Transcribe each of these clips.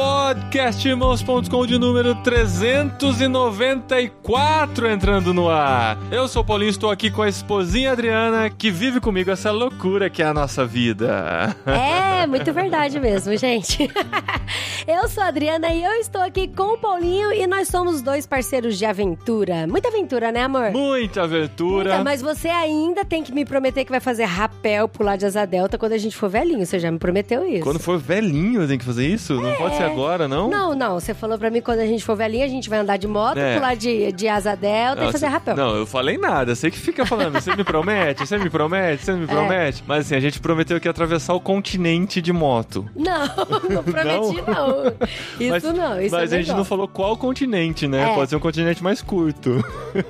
Podcastirmãos.com de número 394 entrando no ar. Eu sou o Paulinho, estou aqui com a esposinha Adriana, que vive comigo essa loucura que é a nossa vida. É, muito verdade mesmo, gente. Eu sou a Adriana e eu estou aqui com o Paulinho e nós somos dois parceiros de aventura. Muita aventura, né, amor? Muita aventura. Muita, mas você ainda tem que me prometer que vai fazer rapel pular de asa delta quando a gente for velhinho. Você já me prometeu isso. Quando for velhinho, tem que fazer isso? Não pode ser agora, não? Não, não. Você falou pra mim quando a gente for velhinho, a gente vai andar de moto, É. pular de, de asa delta e fazer você- rapel. Não, eu falei nada. Você que fica falando. Você me promete, você me promete, você me promete. Mas assim, a gente prometeu que ia atravessar o continente de moto. Não, não prometi, não. Isso mas, não, isso Mas é a gente não falou qual continente, né? É. Pode ser um continente mais curto.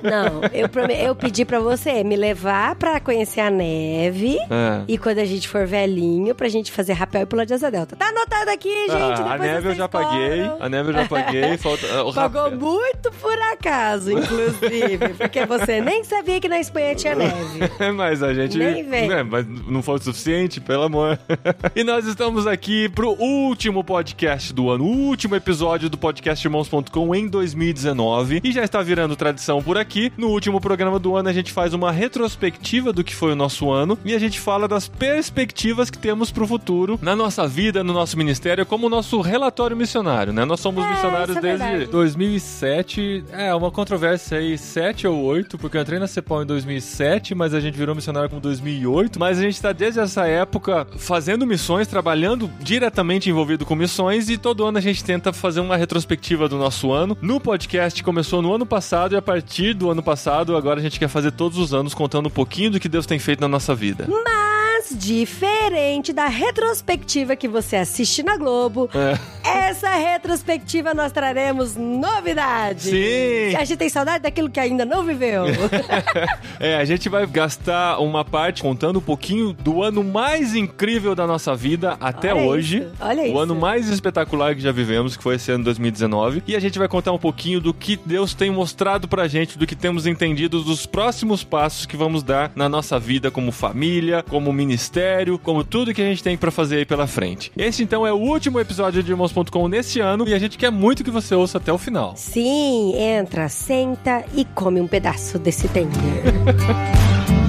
Não, eu, prome- eu pedi pra você me levar pra conhecer a neve. É. E quando a gente for velhinho, pra gente fazer rapel e pular de asa delta. Tá anotado aqui, gente. Ah, a depois neve eu já paguei. foram. A neve eu já paguei. Falta, o Pagou muito por acaso, inclusive. porque você nem sabia que na Espanha tinha neve. mas a gente. Nem vem. né, mas não foi o suficiente, pelo amor. e nós estamos aqui pro último podcast do ano, o último episódio do podcast Irmãos.com em 2019. E já está virando tradição por aqui. No último programa do ano, a gente faz uma retrospectiva do que foi o nosso ano e a gente fala das perspectivas que temos pro futuro na nossa vida, no nosso ministério, como o nosso relatório missionário, né? Nós somos É, missionários é desde verdade. 2007. É, uma controvérsia aí, 7 ou 8, porque eu entrei na CEPAL em 2007, mas a gente virou missionário como 2008. Mas a gente tá desde essa época fazendo missões, trabalhando diretamente envolvido com missões e todo ano a gente tenta fazer uma retrospectiva do nosso ano. No podcast começou no ano passado e a partir do ano passado, agora a gente quer fazer todos os anos contando um pouquinho do que Deus tem feito na nossa vida. Mas, diferente da retrospectiva que você assiste na Globo, É. essa retrospectiva nós traremos novidades. Sim. A gente tem saudade daquilo que ainda não viveu. É, a gente vai gastar uma parte contando um pouquinho do ano mais incrível da nossa vida até Olha hoje. isso, olha o isso. ano mais espetacular que já vivemos, que foi esse ano 2019. E a gente vai contar um pouquinho do que Deus tem mostrado pra gente, do que temos entendido dos próximos passos que vamos dar na nossa vida como família, como ministério, como tudo que a gente tem pra fazer aí pela frente. Esse então é o último episódio de Irmãos.com nesse ano e a gente quer muito que você ouça até o final. Sim, entra, senta e come um pedaço desse tender.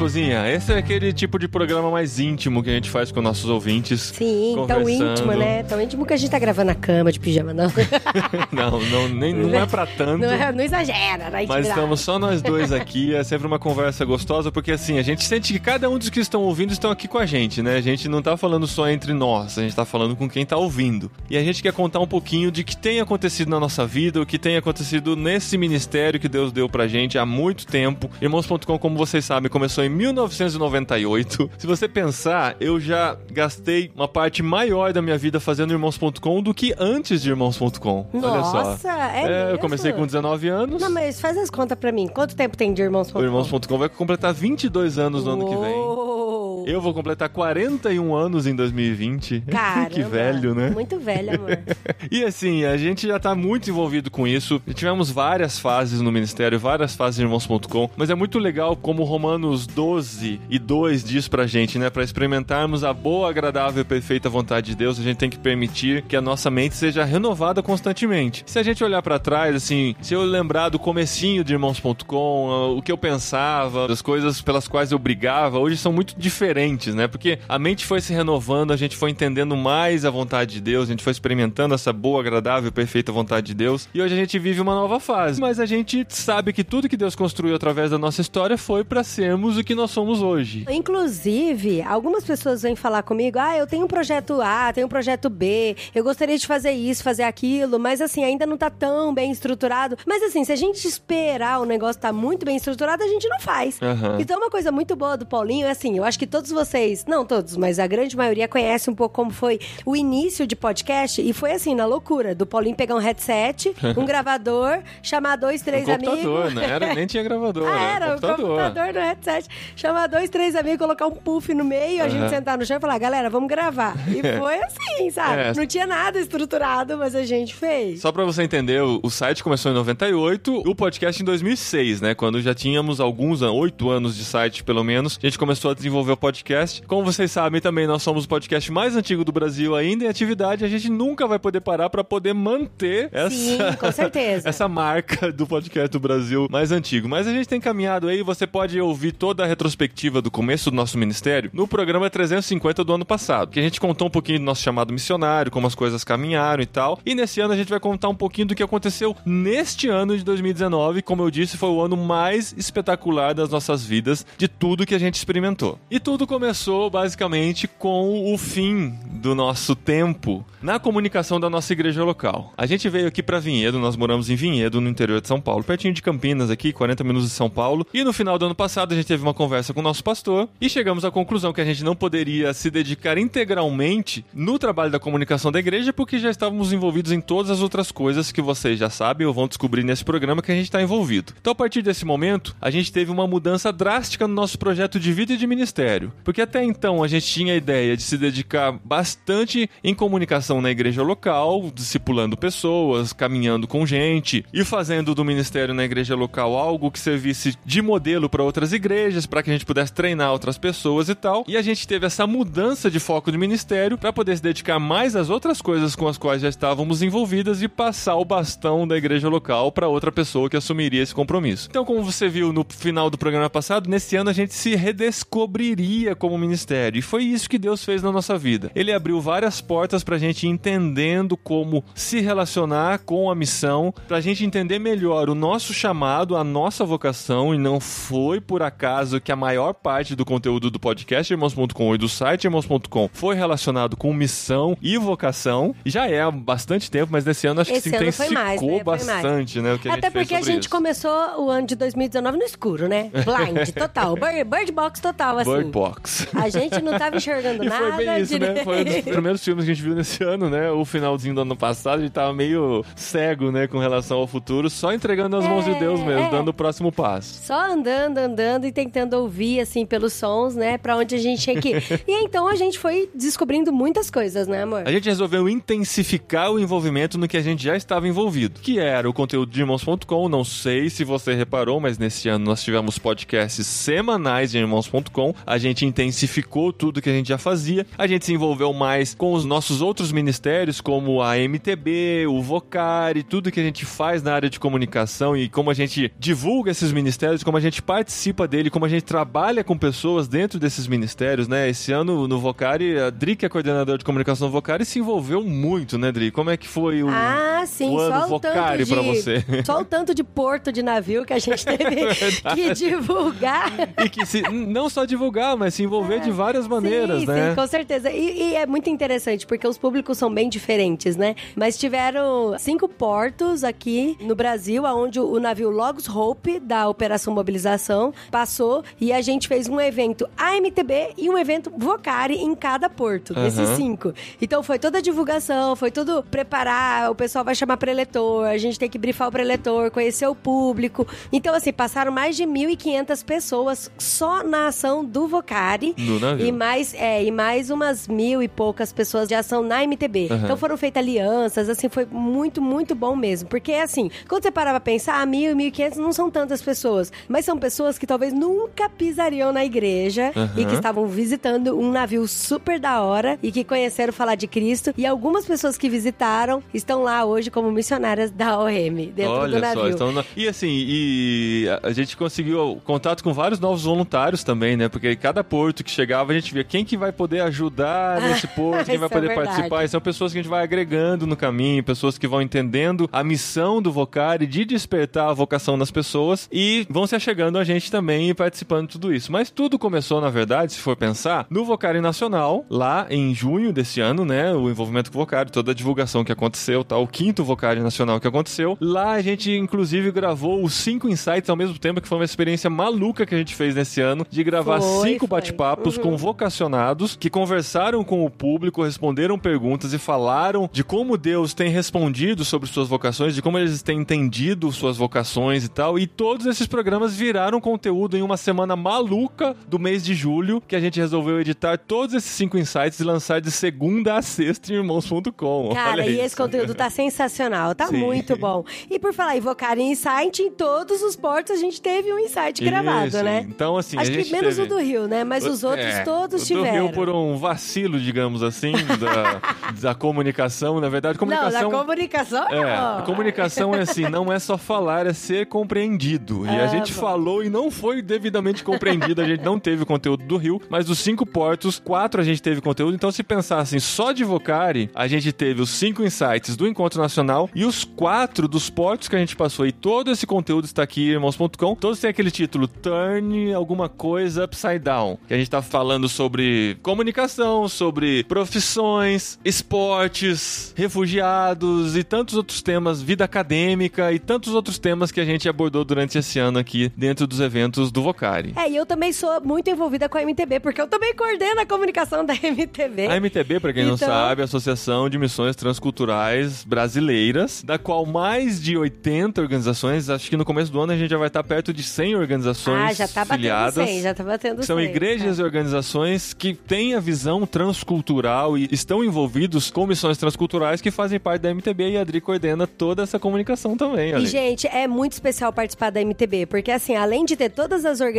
Esposinha. Esse é aquele tipo de programa mais íntimo que a gente faz com nossos ouvintes. Sim, tão íntimo, né? Tão íntimo que a gente tá gravando na cama de pijama, não. Não, não, nem, não é pra tanto. Não, é- não exagera, na Mas estamos só nós dois aqui, é sempre uma conversa gostosa, porque assim, a gente sente que cada um dos que estão ouvindo estão aqui com a gente, né? A gente não tá falando só entre nós, a gente tá falando com quem tá ouvindo. E a gente quer contar um pouquinho de que tem acontecido na nossa vida, o que tem acontecido nesse ministério que Deus deu pra gente há muito tempo. Irmãos.com, como vocês sabem, começou em 1998. Se você pensar, eu já gastei uma parte maior da minha vida fazendo Irmãos.com do que antes de Irmãos.com. Olha só. Nossa, é eu mesmo? comecei com 19 anos. Não, mas faz as contas pra mim. Quanto tempo tem de irmãos? O Irmãos.com vai completar 22 anos no ano que vem. Uou. Eu vou completar 41 anos em 2020. Caramba, que velho, né? Muito velho, amor. E assim, a gente já tá muito envolvido com isso. Tivemos várias fases no ministério, várias fases de irmãos.com, mas é muito legal como Romanos 12 e 2 diz pra gente, né? Pra experimentarmos a boa, agradável e perfeita vontade de Deus, a gente tem que permitir que a nossa mente seja renovada constantemente. Se a gente olhar pra trás, assim, se eu lembrar do comecinho de irmãos.com, ah, o que eu pensava, das coisas pelas quais eu brigava, hoje são muito diferentes, né? Porque a mente foi se renovando, a gente foi entendendo mais a vontade de Deus, a gente foi experimentando essa boa, agradável e perfeita vontade de Deus. E hoje a gente vive uma nova fase. Mas a gente sabe que tudo que Deus construiu através da nossa história foi pra sermos o que nós somos hoje. Inclusive, algumas pessoas vêm falar comigo: ah, eu tenho um projeto A, tenho um projeto B, eu gostaria de fazer isso, fazer aquilo, mas assim, ainda não tá tão bem estruturado. Mas assim, se a gente esperar o negócio tá muito bem estruturado, a gente não faz. Aham. Então, uma coisa muito boa do Paulinho é assim: eu acho que todo todos vocês, não todos, mas a grande maioria conhece um pouco como foi o início de podcast. E foi assim, na loucura, do Paulinho pegar um headset, um gravador, chamar dois, três um amigos. computador, não era, nem tinha gravador. Ah, era era, um o computador. computador no headset. Chamar dois, três amigos, colocar um puff no meio, a gente sentar no chão e falar, galera, vamos gravar. E foi assim, sabe? É. Não tinha nada estruturado, mas a gente fez. Só pra você entender, o, site começou em 98, o podcast em 2006, né? Quando já tínhamos alguns, oito anos de site, pelo menos, a gente começou a desenvolver o podcast. Como vocês sabem também, nós somos o podcast mais antigo do Brasil ainda em atividade. A gente nunca vai poder parar pra poder manter essa, Sim, com certeza. essa marca do podcast do Brasil mais antigo. Mas a gente tem caminhado aí, você pode ouvir toda a retrospectiva do começo do nosso ministério no programa 350 do ano passado, que a gente contou um pouquinho do nosso chamado missionário, como as coisas caminharam e tal. E nesse ano a gente vai contar um pouquinho do que aconteceu neste ano de 2019, como eu disse, foi o ano mais espetacular das nossas vidas, de tudo que a gente experimentou. E tudo começou basicamente com o fim do nosso tempo na comunicação da nossa igreja local. A gente veio aqui para Vinhedo, nós moramos em Vinhedo, no interior de São Paulo, pertinho de Campinas aqui, 40 minutos de São Paulo. E no final do ano passado a gente teve uma conversa com o nosso pastor e chegamos à conclusão que a gente não poderia se dedicar integralmente no trabalho da comunicação da igreja porque já estávamos envolvidos em todas as outras coisas que vocês já sabem ou vão descobrir nesse programa que a gente está envolvido. Então a partir desse momento, a gente teve uma mudança drástica no nosso projeto de vida e de ministério. Porque até então a gente tinha a ideia de se dedicar bastante em comunicação na igreja local, discipulando pessoas, caminhando com gente e fazendo do ministério na igreja local algo que servisse de modelo para outras igrejas, para que a gente pudesse treinar outras pessoas e tal. E a gente teve essa mudança de foco de ministério para poder se dedicar mais às outras coisas com as quais já estávamos envolvidas e passar o bastão da igreja local para outra pessoa que assumiria esse compromisso. Então, como você viu no final do programa passado, nesse ano a gente se redescobriria como ministério. E foi isso que Deus fez na nossa vida. Ele abriu várias portas pra gente ir entendendo como se relacionar com a missão, pra gente entender melhor o nosso chamado, a nossa vocação, e não foi por acaso que a maior parte do conteúdo do podcast Irmãos.com e do site Irmãos.com foi relacionado com missão e vocação. Já é há bastante tempo, mas nesse ano acho que Esse se ano foi intensificou mais, né? Bastante, né? Que Até porque a gente isso. começou o ano de 2019 no escuro, né? Blind, total. Bird, bird box total, assim. Bird Box. A gente não tava enxergando E nada. foi bem isso, né? direito. Foi um dos primeiros filmes que a gente viu nesse ano, né? O finalzinho do ano passado, a gente tava meio cego, né? Com relação ao futuro, só entregando nas mãos de É, Deus mesmo, é. dando o próximo passo. Só andando, andando e tentando ouvir, assim, pelos sons, né? Pra onde a gente tinha que ir. E então a gente foi descobrindo muitas coisas, né, amor? A gente resolveu intensificar o envolvimento no que a gente já estava envolvido, que era o conteúdo de irmãos.com. Não sei se você reparou, mas nesse ano nós tivemos podcasts semanais de irmãos.com. A gente intensificou tudo que a gente já fazia. A gente se envolveu mais com os nossos outros ministérios, como a MTB, o Vocari, tudo que a gente faz na área de comunicação e como a gente divulga esses ministérios, como a gente participa dele, como a gente trabalha com pessoas dentro desses ministérios, né? Esse ano no Vocari, a Dri, que é coordenadora de comunicação do Vocari, se envolveu muito, né, Dri? Como é que foi o, Ah, sim, o ano só o tanto Vocari de... pra você? Só o tanto de porto de navio que a gente teve que divulgar. E que se, não só divulgar, mas se envolver de várias maneiras, sim, né? Sim, com certeza. E, e é muito interessante, porque os públicos são bem diferentes, né? Mas tiveram cinco portos aqui no Brasil, onde o navio Logos Hope, da Operação Mobilização, passou e a gente fez um evento AMTB e um evento Vocari em cada porto, desses Aham. cinco. Então foi toda a divulgação, foi tudo preparar, o pessoal vai chamar preletor, a gente tem que brifar o preletor, conhecer o público. Então, assim, passaram mais de 1.500 pessoas só na ação do Vocari. Navio. E mais, é, e mais umas mil e poucas pessoas de ação na MTB. Aham. Então foram feitas alianças, assim, foi muito, muito bom mesmo. Porque, assim, quando você parar pra pensar, ah, mil e mil e quinhentos não são tantas pessoas. Mas são pessoas que talvez nunca pisariam na igreja Aham. e que estavam visitando um navio super da hora e que conheceram falar de Cristo. E algumas pessoas que visitaram estão lá hoje como missionárias da OM, dentro Olha do navio. só, na- e assim, e a- gente conseguiu contato com vários novos voluntários também, né? Porque cada porto que chegava, a gente via quem que vai poder ajudar nesse porto, quem vai é poder verdade. participar. E são pessoas que a gente vai agregando no caminho, pessoas que vão entendendo a missão do Vocari de despertar a vocação nas pessoas e vão se achegando a gente também e participando de tudo isso. Mas tudo começou, na verdade, se for pensar, no Vocari Nacional, lá em junho desse ano, né? O envolvimento com o Vocari, toda a divulgação que aconteceu, tá? O quinto Vocari Nacional que aconteceu. Lá a gente, inclusive, gravou os cinco insights ao mesmo tempo, que foi uma experiência maluca que a gente fez nesse ano, de gravar Foi, cinco bate-papos Uhum. com vocacionados que conversaram com o público, responderam perguntas e falaram de como Deus tem respondido sobre suas vocações, de como eles têm entendido suas vocações e tal. E todos esses programas viraram conteúdo em uma semana maluca do mês de julho, que a gente resolveu editar todos esses cinco insights e lançar de segunda a sexta em irmãos.com. Cara, e isso. esse conteúdo tá sensacional, tá Sim. muito bom. E por falar em Vocar em Insight, em todos os portos a gente teve um Insight gravado, Isso, né? Então, assim, Acho a que menos teve... o do Rio, né? Mas os outros É, todos o tiveram. Do Rio por um vacilo, digamos assim, da, da comunicação. Na verdade, Não, comunicação. na comunicação É, não. a comunicação é assim, não é só falar, é ser compreendido. E a Ah, gente bom. falou e não foi devidamente compreendido, a gente não teve conteúdo do Rio, mas dos cinco portos, quatro a gente teve conteúdo. Então, se pensar assim, só de Vocari, a gente teve os cinco insights do Encontro Nacional e os quatro dos portos que a gente passou. E todo esse conteúdo está aqui, irmãos.com. Todos têm aquele título, Turn alguma coisa upside down. Que a gente tá falando sobre comunicação, sobre profissões, esportes, refugiados e tantos outros temas, vida acadêmica e tantos outros temas que a gente abordou durante esse ano aqui dentro dos eventos do Vocari. É, e eu também sou muito envolvida com a MTB, porque eu também coordeno a comunicação da MTB. A MTB, pra quem não Então- sabe, é a Associação de Missões Transculturais Brasileiras, da qual mais de 80 organizações, acho que no começo do ano a gente já vai estar perto de 100 organizações ah, já tá batendo filiadas. 100, já tá batendo São 100. igrejas e organizações que têm a visão transcultural e estão envolvidos com missões transculturais que fazem parte da MTB e a Adri coordena toda essa comunicação também. E, gente, é muito especial participar da MTB, porque, assim, além de ter todas as organizações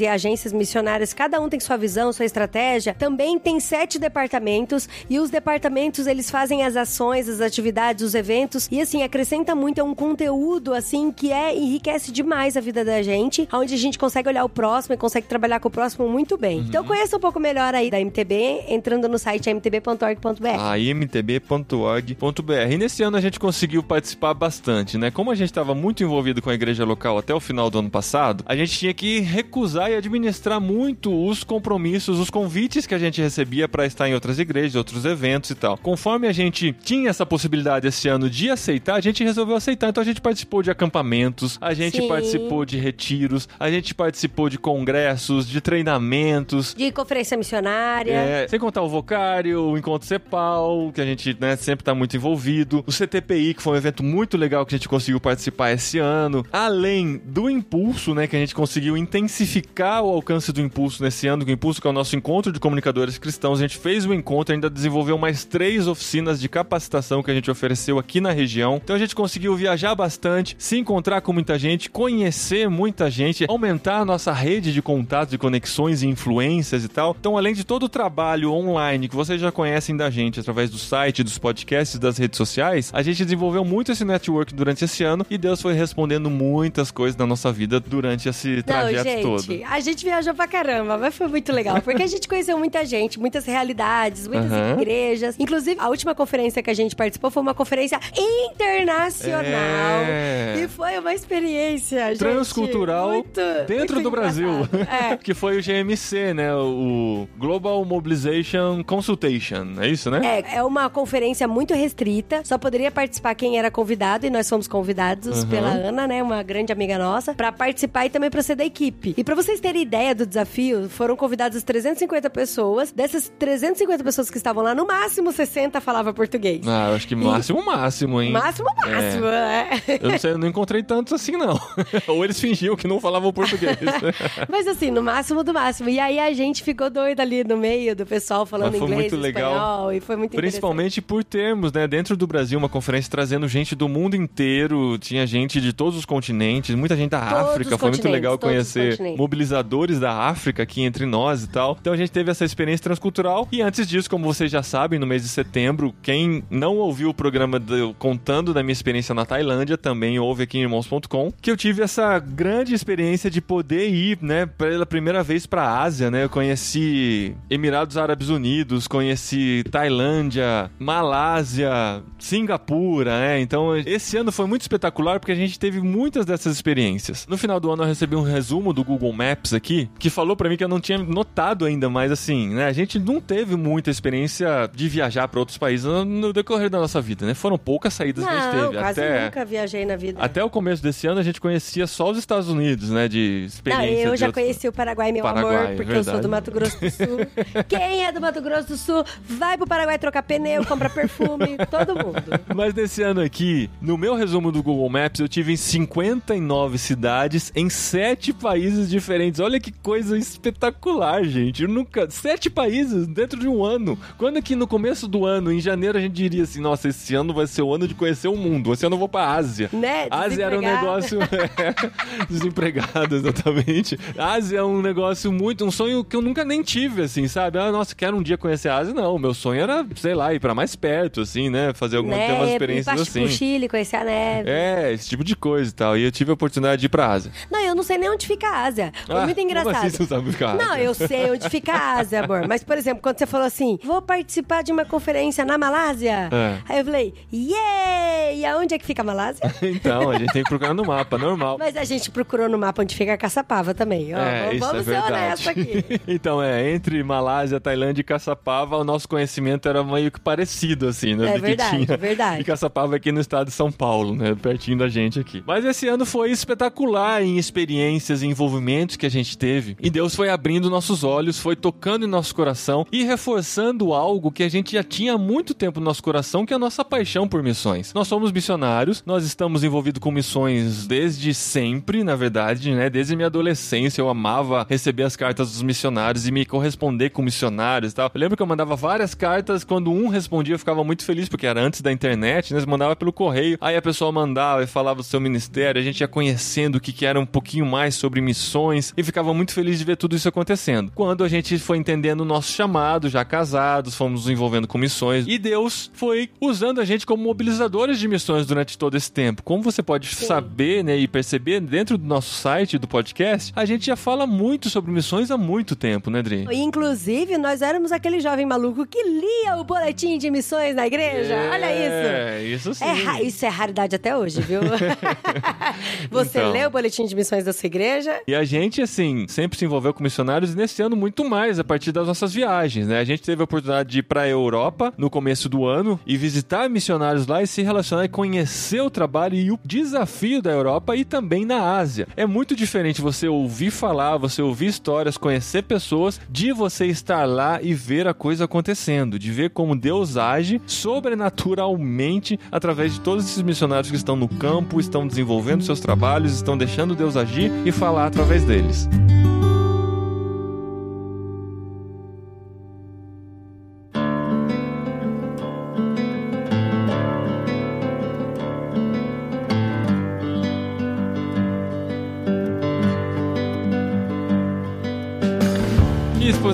e agências missionárias, cada um tem sua visão, sua estratégia, também tem sete departamentos, e os departamentos, eles fazem as ações, as atividades, os eventos, e, assim, acrescenta muito, é um conteúdo, assim, que é, enriquece demais a vida da gente, onde a gente consegue olhar o próximo e consegue trabalhar com o próximo muito bem. Então, conheça um pouco melhor aí da MTB, entrando no site mtb.org.br. a imtb.org.br. E nesse ano a gente conseguiu participar bastante, né? Como a gente estava muito envolvido com a igreja local até o final do ano passado, a gente tinha que recusar e administrar muito os compromissos, os convites que a gente recebia para estar em outras igrejas, outros eventos e tal. Conforme a gente tinha essa possibilidade esse ano de aceitar, a gente resolveu aceitar. Então a gente participou de acampamentos, a gente Sim. participou de retiros, a gente participou de congressos, de treinamentos, De conferência missionária. é, sem contar o Vocário, o Encontro Cepal, que a gente né, sempre tá muito envolvido. O CTPI, que foi um evento muito legal que a gente conseguiu participar esse ano. Além do Impulso, né, que a gente conseguiu intensificar o alcance do Impulso nesse ano. O Impulso, que é o nosso encontro de comunicadores cristãos. A gente fez o encontro, ainda desenvolveu mais três oficinas de capacitação que a gente ofereceu aqui na região. Então a gente conseguiu viajar bastante, se encontrar com muita gente, conhecer muita gente, aumentar a nossa rede de contatos e conexões e influências e tal. Então, além de todo o trabalho online que vocês já conhecem da gente através do site, dos podcasts, das redes sociais, a gente desenvolveu muito esse network durante esse ano e Deus foi respondendo muitas coisas na nossa vida durante esse Não, trajeto gente, todo. a gente viajou pra caramba, mas foi muito legal, porque a gente conheceu muita gente, muitas realidades, muitas Aham. igrejas. Inclusive, a última conferência que a gente participou foi uma conferência internacional. É. E foi uma experiência, gente, Transcultural muito, dentro muito do Brasil. É. que foi o GMC, né? O Global Mobilization Consultation. É isso, né? É, é uma conferência muito restrita, só poderia participar quem era convidado, e nós fomos convidados Uhum. pela Ana, né, uma grande amiga nossa, pra participar e também pra ser da equipe. E pra vocês terem ideia do desafio, foram convidadas 350 pessoas. Dessas 350 pessoas que estavam lá, no máximo 60 falavam português. Ah, eu acho que máximo, máximo, hein? Máximo, máximo, é. Eu não sei, eu não encontrei tantos assim, não. Ou eles fingiam que não falavam português. Mas assim, no máximo do máximo. E aí a gente ficou doida ali no meio do pessoal falando Mas foi inglês, muito legal. espanhol, e foi muito Principalmente por termos, né, dentro do Brasil, uma conferência trazendo gente do mundo inteiro, tinha gente de todos os continentes, muita gente da Todos África, foi muito legal todos continentes. mobilizadores da África aqui entre nós e tal. Então a gente teve essa experiência transcultural e antes disso, como vocês já sabem, no mês de setembro, quem não ouviu o programa do- contando da minha experiência na Tailândia, também ouve aqui em irmãos.com, que eu tive essa grande experiência de poder ir, né, pela primeira vez pra Ásia, né? Eu conheci Emirados Árabes Unidos, conheci Tailândia, Malásia, Singapura, né? Então, esse ano foi muito espetacular porque a gente teve muitas dessas experiências. No final do ano eu recebi um resumo do Google Maps aqui, que falou pra mim que eu não tinha notado ainda, mas assim, né, a gente não teve muita experiência de viajar pra outros países no, no decorrer da nossa vida, né? Foram poucas saídas que a gente Não, teve, quase até nunca viajei na vida. até o começo desse ano a gente conhecia só os Estados Unidos, né, de Não, experiência eu de já outros- conheci o Paraguai, meu amor. Paraguai, amor, porque eu sou verdade. do Mato Grosso do Sul. Quem é do Mato Grosso do Sul, vai pro Paraguai trocar pneu, compra perfume, todo mundo. Mas nesse ano aqui, no meu resumo do Google Maps, eu tive em 59 cidades em sete países diferentes. Olha que coisa espetacular, gente. Eu nunca. Sete países dentro de um ano. Quando aqui no começo do ano, em janeiro, a gente diria assim: nossa, esse ano vai ser o ano de conhecer o mundo. Esse ano eu vou pra Ásia. Né? Ásia era um negócio. Desempregado, exatamente. Ásia é um negócio muito. Um sonho que eu nunca nem tive, assim, sabe? Ah, nossa, quero um dia conhecer a Ásia. Não, meu sonho era, sei lá, ir pra mais perto, assim, né? Fazer alguma umas Né? Ir experiências assim. pro Chile, conhecer a neve. É, esse tipo de coisa e tal. E eu tive a oportunidade de ir pra Ásia. Não, eu não sei nem onde fica a Ásia. Foi Ah, muito como engraçado. assim você não sabe ficar? Não, eu sei onde fica a Ásia, amor. Mas, por exemplo, quando você falou assim, vou participar de uma conferência na Malásia. É. Aí eu falei, yeah! E aonde é que fica a Malásia? Então, a gente tem que procurar no mapa, normal. Mas a gente procurou no mapa onde fica a Caçapava também. Ó, é, isso vamos é ser verdade. honestos aqui. então, é, entre Malásia, Tailândia e Caçapava, o nosso conhecimento era meio que parecido, assim, né? É verdade, tinha. é verdade. E Caçapava é aqui no estado de São Paulo, né? Pertinho da gente aqui. Mas esse ano foi espetacular em experiências envolvimentos que a gente teve. E Deus foi abrindo nossos olhos, foi tocando em nosso coração e reforçando algo que a gente já tinha há muito tempo no nosso coração, que é a nossa paixão por missões. Nós somos missionários, nós estamos envolvidos com missões desde sempre, na verdade, né? Desde minha adolescência eu amava receber as cartas dos missionários e me corresponder com missionários e tal. Eu lembro que eu mandava várias cartas, quando um respondia eu ficava muito feliz, porque era antes da internet, né? Você mandava pelo correio, aí a pessoa mandava e falava do seu ministério, a gente ia conhecendo o que, que era um pouquinho mais sobre missões e ficava muito feliz de ver tudo isso acontecendo. Quando a gente foi entendendo o nosso chamado, já casados, fomos nos envolvendo com missões e Deus foi usando a gente como mobilizadores de missões durante todo esse tempo. Como você pode saber, né, e perceber dentro do nosso site, do podcast, a gente já fala muito sobre missões há muito tempo, né, Dri? Inclusive, nós éramos aquele jovem maluco que lia o boletim de missões na igreja. Olha isso. É, isso sim. É isso é raridade até hoje, viu? Você Então. lê o boletim de missões da sua igreja? E a gente, assim, sempre se envolveu com missionários e nesse ano muito mais a partir das nossas viagens, né? A gente teve a oportunidade de ir pra Europa no começo do ano e visitar missionários lá e se relacionar e conhecer o trabalho e o desafio da Europa e também na Ásia. É muito diferente você ouvir falar, você ouvir histórias, conhecer pessoas, de você estar lá e ver a coisa acontecendo, de ver como Deus age sobrenaturalmente através de todos esses missionários que estão no campo, estão desenvolvendo seus trabalhos, estão deixando Deus agir e falar através deles.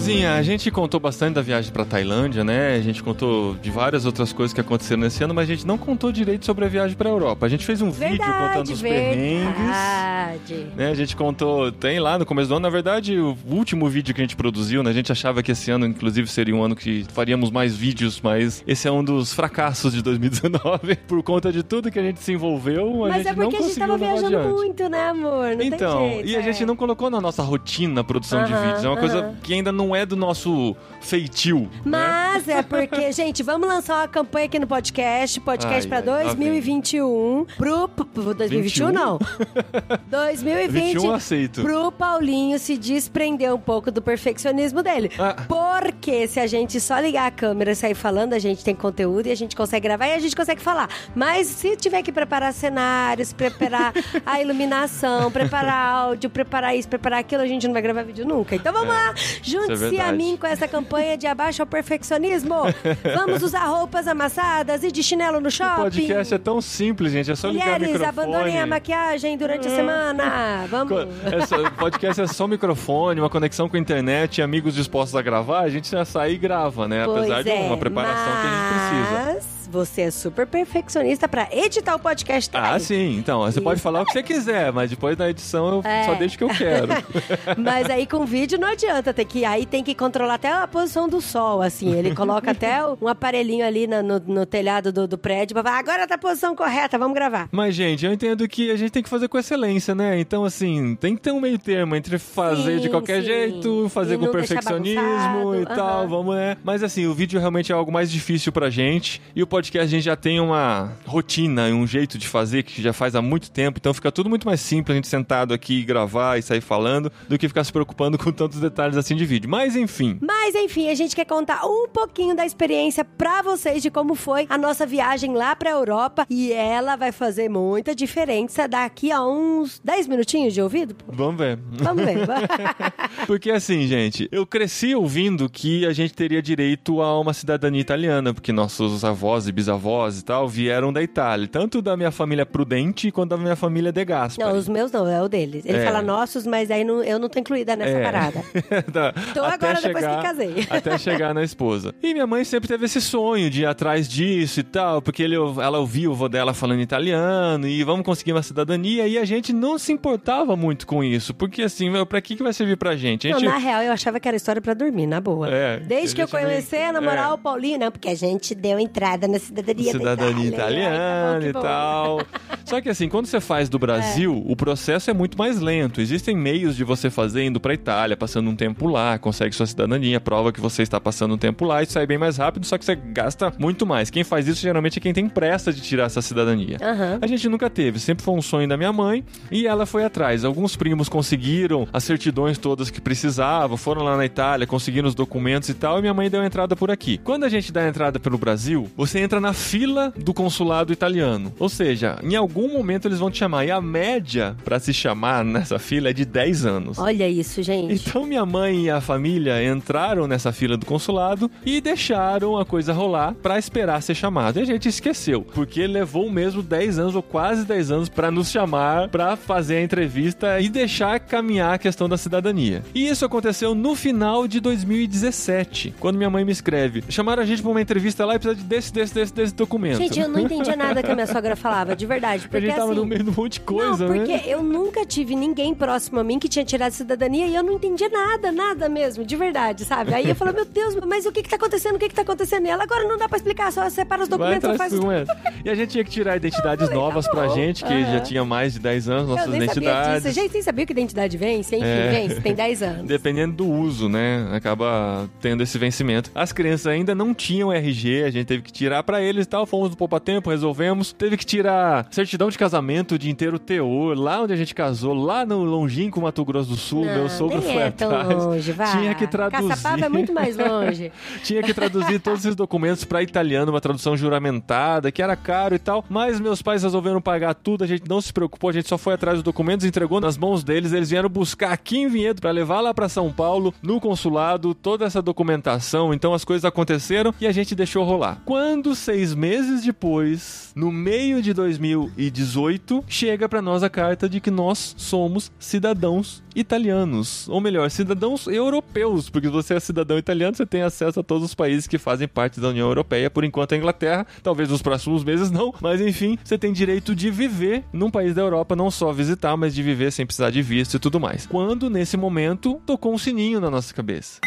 Esposinha, a gente contou bastante da viagem pra Tailândia, né? A gente contou de várias outras coisas que aconteceram nesse ano, mas a gente não contou direito sobre a viagem pra Europa. A gente fez um vídeo contando Verdade, os perrengues. verdade. Né, a gente contou, tem lá no começo do ano, na verdade, o último vídeo que a gente produziu, né, a gente achava que esse ano, inclusive, seria um ano que faríamos mais vídeos, mas esse é um dos fracassos de 2019, por conta de tudo que a gente se envolveu, a Mas gente é porque não a gente tava viajando adiante. muito, né, amor? Não Então, jeito, e a é. gente não colocou na nossa rotina a produção de Aham, vídeos, é uma coisa aham. que ainda não é do nosso feitio, né? Mas é porque, gente, vamos lançar uma campanha aqui no podcast, podcast Ai, pra ai, lá 2021, pro, pro 2021 21? não. 2020 21 aceito. pro Paulinho se desprender um pouco do perfeccionismo dele. Ah. Porque se a gente só ligar a câmera e sair falando, a gente tem conteúdo e a gente consegue gravar e a gente consegue falar. Mas se tiver que preparar cenários, preparar a iluminação, preparar áudio, preparar isso, preparar aquilo, a gente não vai gravar vídeo nunca. Então vamos lá, junte-se a É, verdade. mim com essa campanha de abaixo ao perfeccionismo. Vamos usar roupas amassadas e de chinelo no O shopping. podcast é tão simples, gente, é só ligar o Mulheres, microfone. abandonem a maquiagem durante a semana. Vamos. É só- o podcast é só microfone, uma conexão com a internet, e amigos dispostos a gravar, a gente já sai e grava, né? Pois Apesar de é, uma preparação que a gente precisa. Você é super perfeccionista pra editar o podcast também. Ah, sim. Então, você pode Isso falar o que você quiser, mas depois da edição eu É. só deixo o que eu quero. Mas aí com vídeo não adianta, tem que, aí tem que controlar até a posição do sol, assim. Ele coloca até um aparelhinho ali na- no, no telhado do, do prédio pra falar, agora tá a posição correta, vamos gravar. Mas, gente, eu entendo que a gente tem que fazer com excelência, né? Então, assim, tem que ter um meio termo entre fazer Sim, de qualquer sim. jeito, fazer E com perfeccionismo e tal, aham. vamos, né? Mas, assim, o vídeo realmente é algo mais difícil pra gente. E o podcast a gente já tem uma rotina e um jeito de fazer que já faz há muito tempo, então fica tudo muito mais simples a gente sentado aqui e gravar e sair falando do que ficar se preocupando com tantos detalhes assim de vídeo. Mas enfim. Mas enfim, a gente quer contar um pouquinho da experiência pra vocês de como foi a nossa viagem lá pra Europa e ela vai fazer muita diferença daqui a uns 10 minutinhos de ouvido. pô. Vamos ver. Vamos ver. Porque assim, gente, eu cresci ouvindo que a gente teria direito a uma cidadania italiana, porque nossos avós e bisavós e tal vieram da Itália, tanto da minha família Prudente quanto da minha família De Gaspari. não, os meus não, é o deles. Ele É. fala nossos, mas aí não- eu não tô incluída nessa É. parada. Da- Tô agora, depois que casei. Até chegar na esposa. E minha mãe sempre teve esse sonho de ir atrás disso e tal, porque ele, ela ouvia o vô dela falando italiano e vamos conseguir uma cidadania. E a gente não se importava muito com isso, porque assim, meu, pra que, que vai servir pra gente? A Não, gente na real, eu achava que era história pra dormir, na boa. É, Desde que eu gente meio- comecei a namorar o Paulinho, não, porque a gente deu entrada na cidadania, cidadania da Itália. Ai, italiana tá e bom. tal. Só que assim, quando você faz do Brasil, o processo é muito mais lento. Existem meios de você fazer indo pra Itália, passando um tempo lá, consegue sua cidadania, prova que você está passando um tempo lá e sai bem mais rápido, só que você gasta muito mais. Quem faz isso geralmente é quem tem pressa de tirar essa cidadania. Aham. A gente nunca teve, sempre foi um sonho da minha mãe e ela foi atrás. Alguns primos conseguiram as certidões todas que precisavam, foram lá na Itália, conseguiram os documentos e tal, e minha mãe deu a entrada por aqui. Quando a gente dá a entrada pelo Brasil, você entra na fila do consulado italiano. Ou seja, em algum momento eles vão te chamar. E a média pra se chamar nessa fila é de 10 anos. Olha isso, gente. Então minha mãe e a família entraram nessa fila do consulado e deixaram a coisa rolar pra esperar ser chamado. E a gente esqueceu, porque levou mesmo 10 anos ou quase 10 anos pra nos chamar pra fazer a entrevista e deixar caminhar a questão da cidadania. E isso aconteceu no final de 2017, quando minha mãe me escreve: "Chamaram a gente pra uma entrevista lá e precisa de desse desse desse desse documento". Gente, eu não entendia nada que a minha sogra falava, de verdade. a Porque gente tava assim, no meio de um monte de coisa, não, porque né? eu nunca tive ninguém próximo a mim que tinha tirado cidadania e eu não entendia nada, nada mesmo, de verdade, sabe? Aí eu falei, meu Deus, mas o que que tá acontecendo? O que que tá acontecendo? E ela, agora não dá pra explicar, só separa os documentos, atrás faz. E a gente tinha que tirar identidades falei, novas tá pra gente, que Aham. já tinha mais de 10 anos, Eu nossas nem sabia identidades. disso. Gente, nem sabia que identidade vence, enfim, É. vence, tem 10 anos. Dependendo do uso, né? Acaba tendo esse vencimento. As crianças ainda não tinham RG, a gente teve que tirar pra eles e tal. Fomos no Poupa Tempo, resolvemos. Teve que tirar certidão de casamento de inteiro teor, lá onde a gente casou, lá no longínquo Mato Grosso do Sul. Não, meu sogro nem foi é tão atrás. longe, vai. Tinha que traduzir. Caçapava é muito mais longe. Tinha que traduzir todos esses documentos pra italiano, uma tradução juramentada, que era caro e tal. Mas meus pais resolveram pagar tudo, a gente não se preocupou, a gente só foi atrás dos documentos, entregou nas mãos deles. Eles vieram buscar aqui em Vinhedo pra levar lá pra São Paulo, no consulado, toda essa documentação. Então as coisas aconteceram e a gente deixou rolar. Quando seis meses depois, no meio de 2018, chega pra nós a carta de que nós somos cidadãos italianos. Ou melhor, cidadãos europeus, porque se você é cidadão italiano, você tem acesso a todos os países que fazem parte da União Europeia, por enquanto a Inglaterra, talvez nos próximos meses não, mas enfim, você tem direito de viver num país da Europa, não só visitar, mas de viver sem precisar de visto e tudo mais. Quando nesse momento tocou um sininho na nossa cabeça.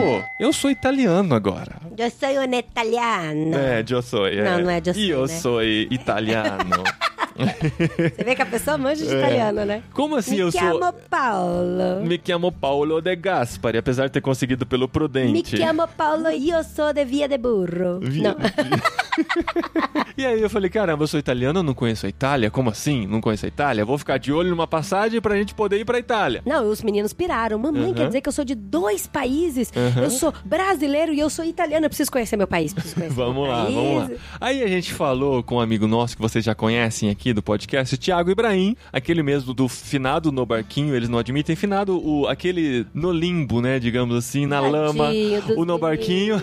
Pô, eu sou italiano agora. Eu sou um italiano. É, eu sou. É. Não, não é eu sou, Eu né? sou italiano. Você vê que a pessoa manja de italiano, né? Como assim Me eu chiamo sou... Paulo. Me chamo Paolo De Gaspari, apesar de ter conseguido pelo Me Prudente. chiamo Paulo e eu sou de Via de Burro. Via- Não. E aí eu falei, caramba, eu sou italiano, eu não conheço a Itália? Como assim? Não conheço a Itália? Vou ficar de olho numa passagem pra gente poder ir pra Itália. Não, os meninos piraram. Mamãe Uhum. quer dizer que eu sou de dois países. Uhum. Eu sou brasileiro e eu sou italiano. Eu preciso conhecer meu país. Preciso conhecer Vamos meu lá, país. vamos lá. Aí a gente falou com um amigo nosso que vocês já conhecem aqui do podcast, o Thiago Ibrahim, aquele mesmo do finado no barquinho, eles não admitem finado, o, aquele no limbo, né, digamos assim, na lama, Tadinho dos o no barquinho.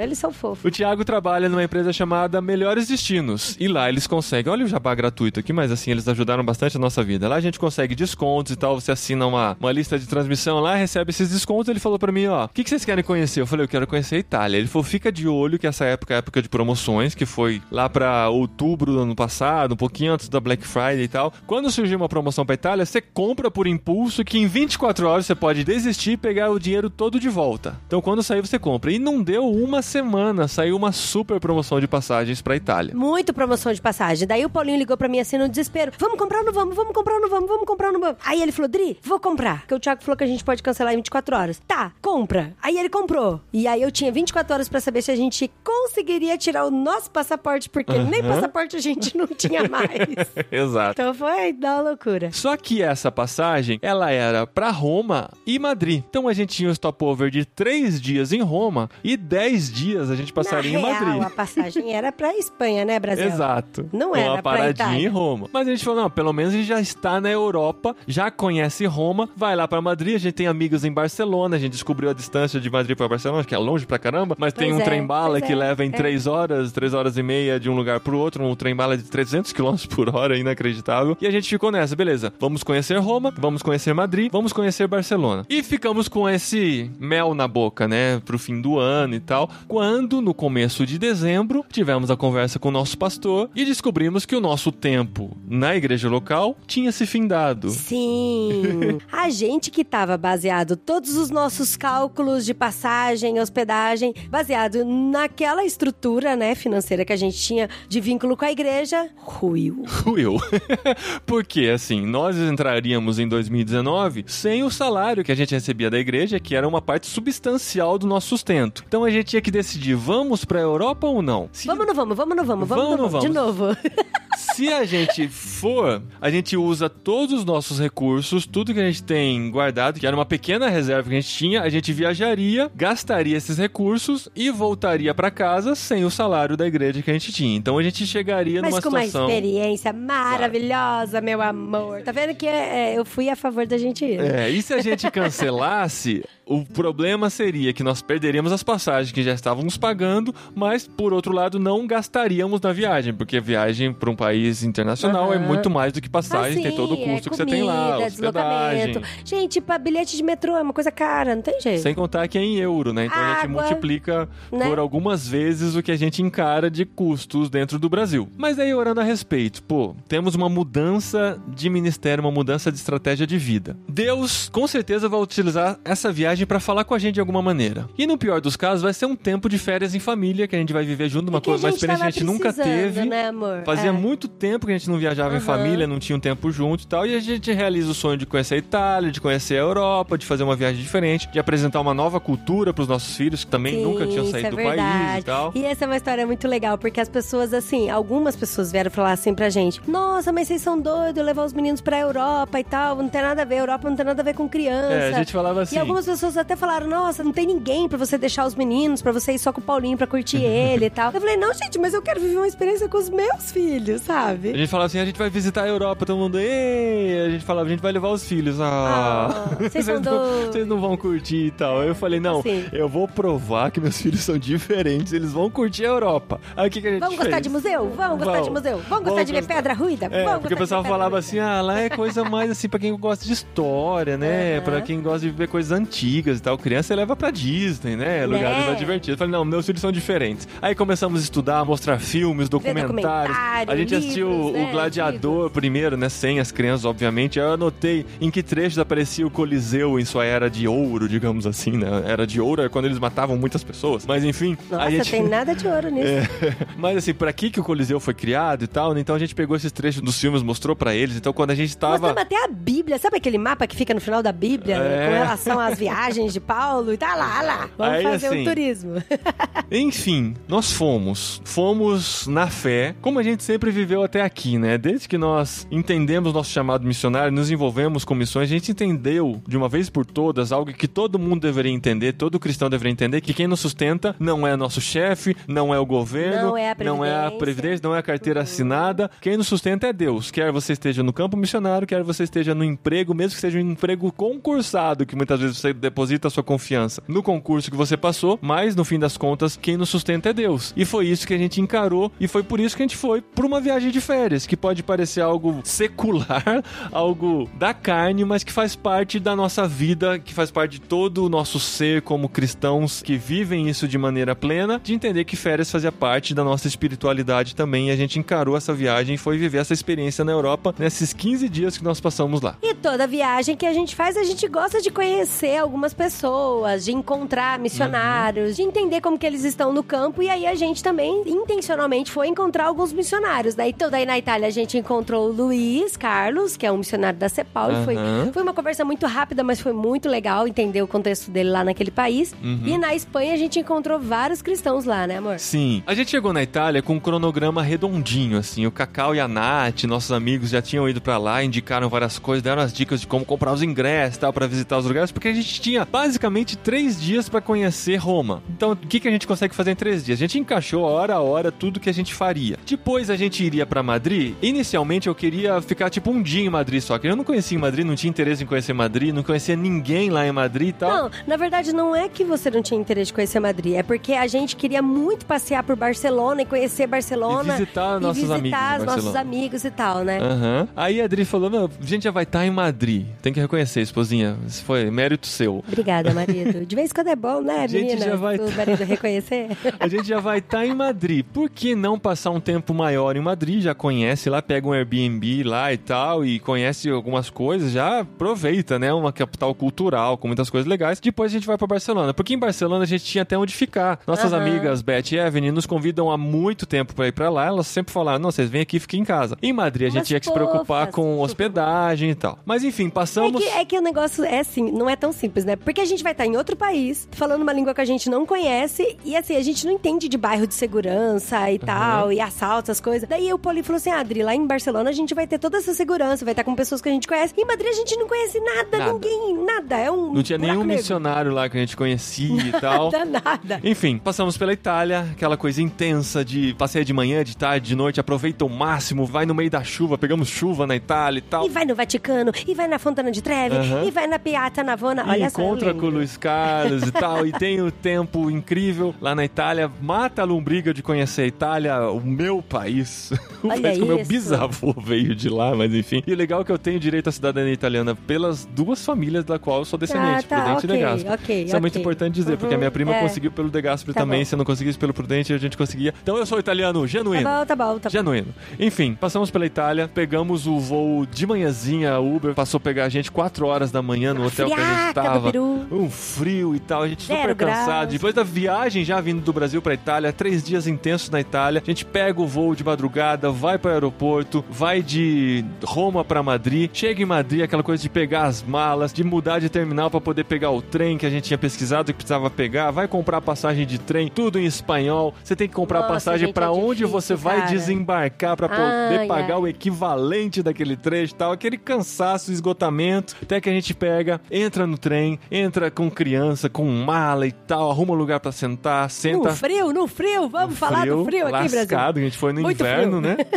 Eles são fofos. O Thiago trabalha numa empresa chamada Melhores Destinos. E lá eles conseguem. Olha o jabá gratuito aqui, mas assim, eles ajudaram bastante a nossa vida. Lá a gente consegue descontos e tal. Você assina uma, uma lista de transmissão lá, recebe esses descontos. Ele falou pra mim: ó, o que, que vocês querem conhecer? Eu falei: eu quero conhecer a Itália. Ele falou: fica de olho que essa época é época de promoções, que foi lá pra outubro do ano passado, um pouquinho antes da Black Friday e tal. Quando surgir uma promoção pra Itália, você compra por impulso que em 24 horas você pode desistir e pegar o dinheiro todo de volta. Então quando sair, você compra. E não deu uma semana, saiu uma super promoção de passagens pra Itália. muito promoção de passagem. Daí o Paulinho ligou pra mim assim no desespero: Vamos comprar ou não vamos? Vamos comprar ou não vamos? Vamos comprar ou não vamos? Aí ele falou: Dri, vou comprar. Porque o Thiago falou que a gente pode cancelar em 24 horas. Tá, compra. Aí ele comprou. E aí eu tinha 24 horas pra saber se a gente conseguiria tirar o nosso passaporte, porque nem passaporte a gente não tinha mais. Exato. então foi da loucura. Só que essa passagem, ela era pra Roma e Madrid. Então a gente tinha um stopover de três dias em Roma e dez dias a gente passaria Na em real, Madrid. a passagem era pra Espanha, né, Brasil? Exato. Não Uma era pra paradinha em Roma. Mas a gente falou, não, pelo menos a gente já está na Europa, já conhece Roma, vai lá pra Madrid, a gente tem amigos em Barcelona, a gente descobriu a distância de Madrid pra Barcelona, que é longe pra caramba, mas tem Pois um é, trem-bala que é, leva em é. três horas, três horas e meia de um lugar pro outro, um trem-bala de 300 km por hora, inacreditável. E a gente ficou nessa, beleza, vamos conhecer Roma, vamos conhecer Madrid, vamos conhecer Barcelona. E ficamos com esse mel na boca, né, pro fim do ano e tal, quando no começo de dezembro tivemos a conversa com o nosso pastor e descobrimos que o nosso tempo na igreja local tinha se findado. Sim. A gente que tava baseado todos os nossos cálculos de passagem, hospedagem, baseado naquela estrutura, né, financeira que a gente tinha de vínculo com a igreja, ruiu. Ruiu. Porque, assim, nós entraríamos em 2019 sem o salário que a gente recebia da igreja, que era uma parte substancial do nosso sustento. Então a gente tinha que decidir, vamos pra Europa ou não? Se, Vamos ou não vamos? Vamos ou não vamos? Vamos ou Vamos, não vamos? De novo. se a gente for, a gente usa todos os nossos recursos, tudo que a gente tem guardado, que era uma pequena reserva que a gente tinha, a gente viajaria, gastaria esses recursos e voltaria pra casa sem o salário da igreja que a gente tinha. Então a gente chegaria Mas numa com uma experiência maravilhosa, meu amor. Tá vendo que é, é, eu fui a favor da gente ir? É, e se a gente cancelasse, o problema seria que nós perderíamos as passagens que já estávamos pagando, mas por outro lado não gastaríamos na viagem, porque viagem para um país internacional é Aham. muito mais do que passagem, Ah, tem todo o custo é que você tem lá, comida, hospedagem. deslocamento. Gente, pra bilhete de metrô é uma coisa cara, não tem jeito. Sem contar que é em euro, né? Então a gente Água, multiplica né? por algumas vezes o que a gente encara de custos dentro do Brasil. Mas aí, orando a respeito, pô, temos uma mudança de ministério, uma mudança de estratégia de vida. Deus, com certeza, vai utilizar essa viagem para falar com a gente de alguma maneira. E no pior dos casos, vai ser um tempo de férias em família, que a gente vai viver junto, uma, coisa, uma gente experiência que a gente nunca teve. né, amor? Fazia É. muito tempo que a gente não viajava em Aham. família, não tinha um tempo junto e tal. E a gente realiza o sonho de conhecer a Itália, de conhecer a Europa, de fazer uma viagem diferente, de apresentar uma nova cultura pros nossos filhos que também Sim, nunca tinham saído é do país e tal. E essa é uma história muito legal, porque as pessoas, assim, algumas pessoas vieram falar assim pra gente: Nossa, mas vocês são doidos levar os meninos pra Europa e tal, não tem nada a ver, Europa não tem nada a ver com criança. É, a gente falava assim. E algumas pessoas até falaram: Nossa, não tem ninguém pra você deixar os meninos, pra você ir só com o Paulinho pra curtir ele e tal. Eu falei: Não, gente, mas eu quero viver uma experiência com os meus filhos, A sabe? gente falava assim, a gente vai visitar a Europa, todo mundo, Ê! a gente falava, a gente vai levar os filhos. Ah, Ah, vocês não, vocês não vão curtir e tal. Eu falei, não, Assim. eu vou provar que meus filhos são diferentes, eles vão curtir a Europa. Aí o que, que a gente Vamos fez? gostar de museu? Vamos gostar Vamos. de museu? Vamos gostar Vamos de ver gostar. pedra ruída? É, Vamos porque o pessoal falava ruída. assim, ah, lá é coisa mais assim pra quem gosta de história, né? Aham. Pra quem gosta de ver coisas antigas e tal. Criança leva pra Disney, né? Lugares mais divertidos. Eu falei, não, meus filhos são diferentes. Aí começamos a estudar, mostrar filmes, documentários. documentário, a gente assistiu livros, o né, Gladiador primeiro, né? Sem as crianças, obviamente. Aí eu anotei em que trechos aparecia o Coliseu em sua era de ouro, digamos assim, né? Era de ouro é quando eles matavam muitas pessoas. Mas enfim, Nossa, a gente... tem nada de ouro nisso. É, mas assim, pra que, que o Coliseu foi criado e tal, né? Então a gente pegou esses trechos dos filmes, mostrou pra eles. Então quando a gente tava. Mostramos até a Bíblia. Sabe aquele mapa que fica no final da Bíblia? É. Com relação às viagens de Paulo? E tá lá, lá. Vamos Aí, fazer assim, um turismo. Enfim, nós fomos. Fomos na fé, como a gente sempre viveu até aqui, né? Desde que nós entendemos nosso chamado missionário, nos envolvemos com missões, a gente entendeu de uma vez por todas algo que todo mundo deveria entender, todo cristão deveria entender, que quem nos sustenta não é nosso chefe, não é o governo, Não é a não é a previdência. previdência, não é a carteira assinada. Quem nos sustenta é Deus. Quer você esteja no campo missionário, quer você esteja no emprego, mesmo que seja um emprego concursado, que muitas vezes você deposita sua confiança no concurso que você passou, mas no fim das contas, quem nos sustenta é Deus. E foi isso que a gente encarou e foi por isso que a gente foi para uma viagem de férias, que pode parecer algo secular, algo da carne, mas que faz parte da nossa vida, que faz parte de todo o nosso ser como cristãos que vivem isso de maneira plena, de entender que férias fazia parte da nossa espiritualidade também. E a gente encarou essa viagem e foi viver essa experiência na Europa nesses 15 dias que nós passamos lá. E toda viagem que a gente faz, a gente gosta de conhecer alguma algumas pessoas, de encontrar missionários, de entender como que eles estão no campo. E aí a gente também, intencionalmente, foi encontrar alguns missionários. Daí, então, daí na Itália a gente encontrou o Luiz Carlos, que é um missionário da CEPAL. e Foi, foi uma conversa muito rápida, mas foi muito legal entender o contexto dele lá naquele país. Uhum. E na Espanha a gente encontrou vários cristãos lá, né, amor? Sim. A gente chegou na Itália com um cronograma redondinho, assim. O Cacau e a Nath, nossos amigos, já tinham ido pra lá, indicaram várias coisas, deram as dicas de como comprar os ingressos e tal, pra visitar os lugares, porque a gente tinha basicamente três dias pra conhecer Roma. Então, o que, que a gente consegue fazer em três dias? A gente encaixou hora a hora tudo que a gente faria. Depois a gente iria pra Madrid. Inicialmente eu queria ficar tipo um dia em Madrid só, que eu não conhecia em Madrid, não tinha interesse em conhecer Madrid, não conhecia ninguém lá em Madrid e tal. Não, na verdade não é que você não tinha interesse de conhecer Madrid, é porque a gente queria muito passear por Barcelona e conhecer Barcelona. E visitar e nossos visitar amigos os nossos amigos e tal, né? Aham. Aí a Adri falou: Meu, a gente já vai estar em Madrid. Tem que reconhecer, esposinha. Isso foi mérito seu. Obrigada, marido. De vez em quando é bom, né, A gente menina? já vai- O marido reconhecer. A gente já vai estar em Madrid. Por que não passar um tempo maior em Madrid? Já conhece lá, pega um Airbnb lá e tal, e conhece algumas coisas, já aproveita, né? Uma capital cultural, com muitas coisas legais. Depois a gente vai pra Barcelona. Porque em Barcelona a gente tinha até onde ficar. Nossas Aham. amigas Beth e Evelyn nos convidam há muito tempo pra ir pra lá. Elas sempre falaram: não, vocês vêm aqui e fiquem em casa. Em Madrid a gente Umas tinha que se preocupar fofas. com hospedagem e tal. Mas enfim, É passamos. que, é que o negócio é assim, não é tão simples, né? Porque a gente vai estar em outro país, falando uma língua que a gente não conhece, e assim, a gente não entende de bairro de segurança e tal, e assaltos, essas coisas. Daí o Poli falou assim: ah, Adri, lá em Barcelona a gente vai ter toda essa segurança, vai estar com pessoas que a gente conhece. Em Madrid a gente não conhece nada, Nada. ninguém, nada. É um. Não tinha nenhum negro. missionário lá que a gente conhecia e tal. Nada, nada. Enfim, passamos pela Itália, aquela coisa intensa de passeia de manhã, de tarde, de noite, aproveita o máximo, vai no meio da chuva, pegamos chuva na Itália e tal. E vai no Vaticano, e vai na Fontana de Trevi, Aham. e vai na Piazza Navona. E Olha só. Encontra com o Luiz Carlos e tal, e tem o tempo incrível lá na Itália, mata a lombriga de conhecer a Itália, o meu país. O Olha país que o meu bisavô veio de lá, mas enfim. E o legal é que eu tenho direito à cidadania italiana pelas duas famílias da qual eu sou descendente, Ah, tá, Prudente ok, e De Gasperi. ok, Isso é muito importante dizer, porque a minha Uhum, prima é. conseguiu pelo De Gasperi Tá também, bom. se eu não conseguisse pelo Prudente, a gente conseguia. Então eu sou italiano genuíno. Tá bom, tá bom, tá bom. Genuíno. Enfim, passamos pela Itália, pegamos o voo de manhãzinha, a Uber passou a pegar a gente 4 horas da manhã no hotel que a gente friaca tava. Peru. Um frio e tal, a gente super cansado. Depois da viagem já vindo do Brasil pra Itália, três dias intensos na Itália, a gente pega o voo de madrugada, vai pro aeroporto, vai de Roma pra Madrid, chega em Madrid, aquela coisa de pegar as malas, de mudar de terminal pra poder pegar o trem que a gente tinha pesquisado que precisava pegar, vai comprar passagem de trem, tudo em espanhol. Você tem que comprar Nossa, passagem pra é onde difícil, você vai cara. desembarcar pra poder Ai, pagar o equivalente daquele trecho e tal, aquele cansaço, esgotamento, até que a gente pega, entra no trem, entra com criança, com mala e tal, arruma um lugar pra sentar, senta No frio, no frio, vamos falar do frio aqui, Brasil. lascado, a gente foi no Muito inverno, frio. né?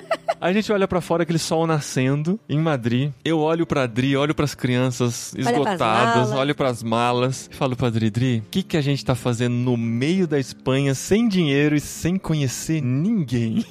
A gente olha pra fora, aquele sol nascendo em Madrid. Eu olho pra Dri, olho pras crianças Olha pras esgotadas, olho pras malas e falo pra Dri, Dri, o que, que a gente tá fazendo no meio da Espanha, sem dinheiro e sem conhecer ninguém?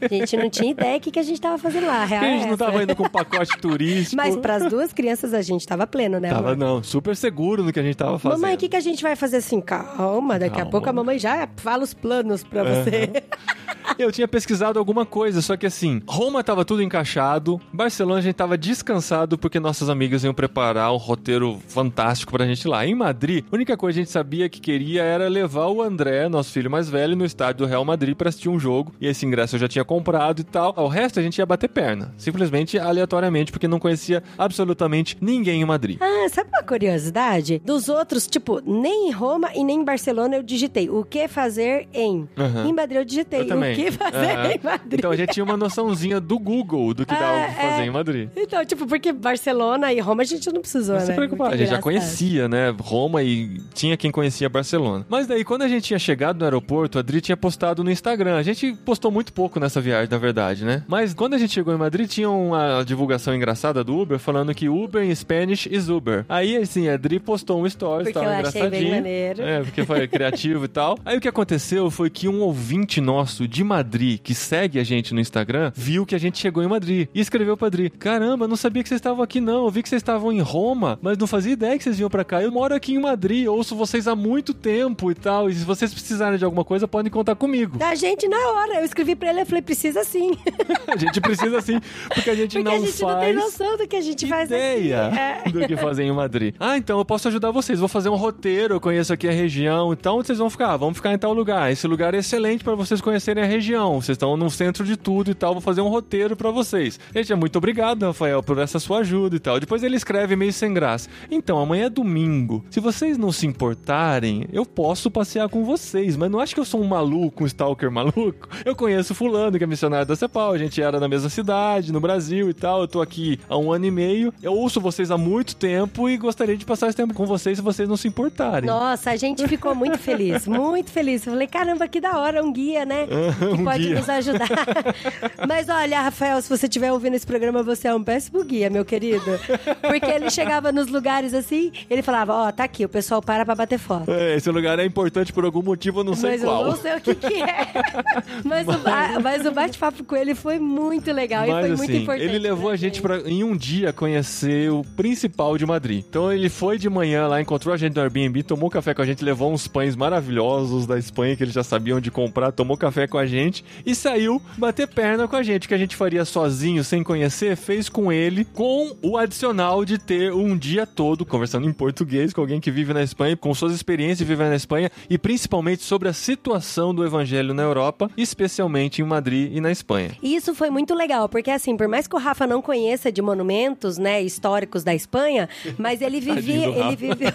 A gente não tinha ideia do que, que a gente tava fazendo lá, a real a é gente não essa. tava indo com pacote turístico. Mas pras duas crianças a gente tava pleno, né, Tava amor? não, super seguro no que a gente tava fazendo. Mamãe, o que, que a gente vai fazer assim? Calma, daqui Calma. a pouco a mamãe já fala os planos pra você. Eu tinha pesquisado alguma coisa, só que assim, Roma tava tudo encaixado, Barcelona a gente tava descansado porque nossas amigas iam preparar um roteiro fantástico pra gente lá. Em Madrid, a única coisa que a gente sabia que queria era levar o André, nosso filho mais velho, no estádio do Real Madrid pra assistir um jogo, e esse ingresso eu já tinha comprado e tal. O resto a gente ia bater perna, simplesmente aleatoriamente, porque não conhecia absolutamente ninguém em Madrid. Ah, sabe uma curiosidade? Dos outros, tipo, nem em Roma e nem em Barcelona eu digitei o que fazer em. Aham. Em Madrid eu digitei Eu também. o que fazer Aham. em Madrid. Então a gente tinha uma noçãozinha do Google do que dava Ah, pra fazer é. em Madrid. Então, tipo, porque Barcelona e Roma a gente não precisou, Não né? se preocupar, a gente já conhecia, né, Roma e tinha quem conhecia Barcelona. Mas daí, quando a gente tinha chegado no aeroporto, a Adri tinha postado no Instagram. A gente postou muito pouco nessa viagem, na verdade, né? Mas quando a gente chegou em Madrid, tinha uma divulgação engraçada do Uber falando que Uber em Spanish is Uber. Aí, assim, a Adri postou um stories, Porque tava eu achei bem engraçadinho. maneiro. É, porque foi criativo e tal. Aí o que aconteceu foi que um ouvinte nosso de Madrid, que segue a gente no Instagram, viu que a gente chegou em Madrid e escreveu pra Adri: Caramba, não sabia que vocês estavam aqui, não. Eu vi que vocês estavam em Roma, mas não fazia ideia que vocês vinham pra cá. Eu moro aqui em Madrid, ouço vocês há muito tempo e tal. E se vocês precisarem de alguma coisa, podem contar comigo. Da gente na hora. Eu escrevi pra ele, eu falei, precisa sim. a gente precisa sim, porque a gente Porque não a gente faz. não tem noção do que a gente faz ideia aqui. É. do que fazer em Madrid. Ah, então eu posso ajudar vocês. Vou fazer um roteiro, eu conheço aqui a região. Então vocês vão ficar, vamos ficar em tal lugar. Esse lugar é excelente para vocês conhecerem a região. Vocês estão no centro de tudo e tal. Vou fazer um roteiro para vocês. Gente, é muito obrigado, Rafael, por essa sua ajuda e tal. Depois ele escreve meio sem graça. Então, amanhã é domingo. Se vocês não se importarem, eu posso passear com vocês. Mas não acho que eu sou um maluco, um stalker maluco. Eu conheço fulano, que é missionário da CEPAL. A gente era na mesma cidade, no Brasil e tal. Eu tô aqui há um ano e meio. Eu ouço vocês há muito tempo e gostaria de passar esse tempo com vocês se vocês não se importarem. Nossa, a gente ficou muito feliz, muito feliz. Eu falei, caramba, que da hora, um guia, né? que Um pode guia. nos ajudar. Mas olha, Rafael, se você estiver ouvindo esse programa, você é um péssimo guia, meu querido. Porque ele chegava nos lugares assim, ele falava, ó, tá aqui, o pessoal para pra bater foto. É, esse lugar é importante por algum motivo, eu não sei Mas qual. eu não sei o que, que é. Mas, o, mas o bate-papo com ele foi muito legal e Mas foi muito assim, importante. ele levou pra a gente pra, em um dia conhecer o principal de Madrid. Então ele foi de manhã lá, encontrou a gente no Airbnb, tomou café com a gente, levou uns pães maravilhosos da Espanha que eles já sabiam de comprar, tomou café com a gente e saiu bater perna com a gente. Que a gente faria sozinho, sem conhecer, fez com ele, com o adicional de ter um dia todo conversando em português com alguém que vive na Espanha, com suas experiências de viver na Espanha e principalmente sobre a situação do evangelho na Europa, especialmente em Madrid e na Espanha. E isso foi muito legal, porque assim, por mais que o Rafa não conheça de monumentos, né, históricos da Espanha, mas ele vivia, do ele viveu,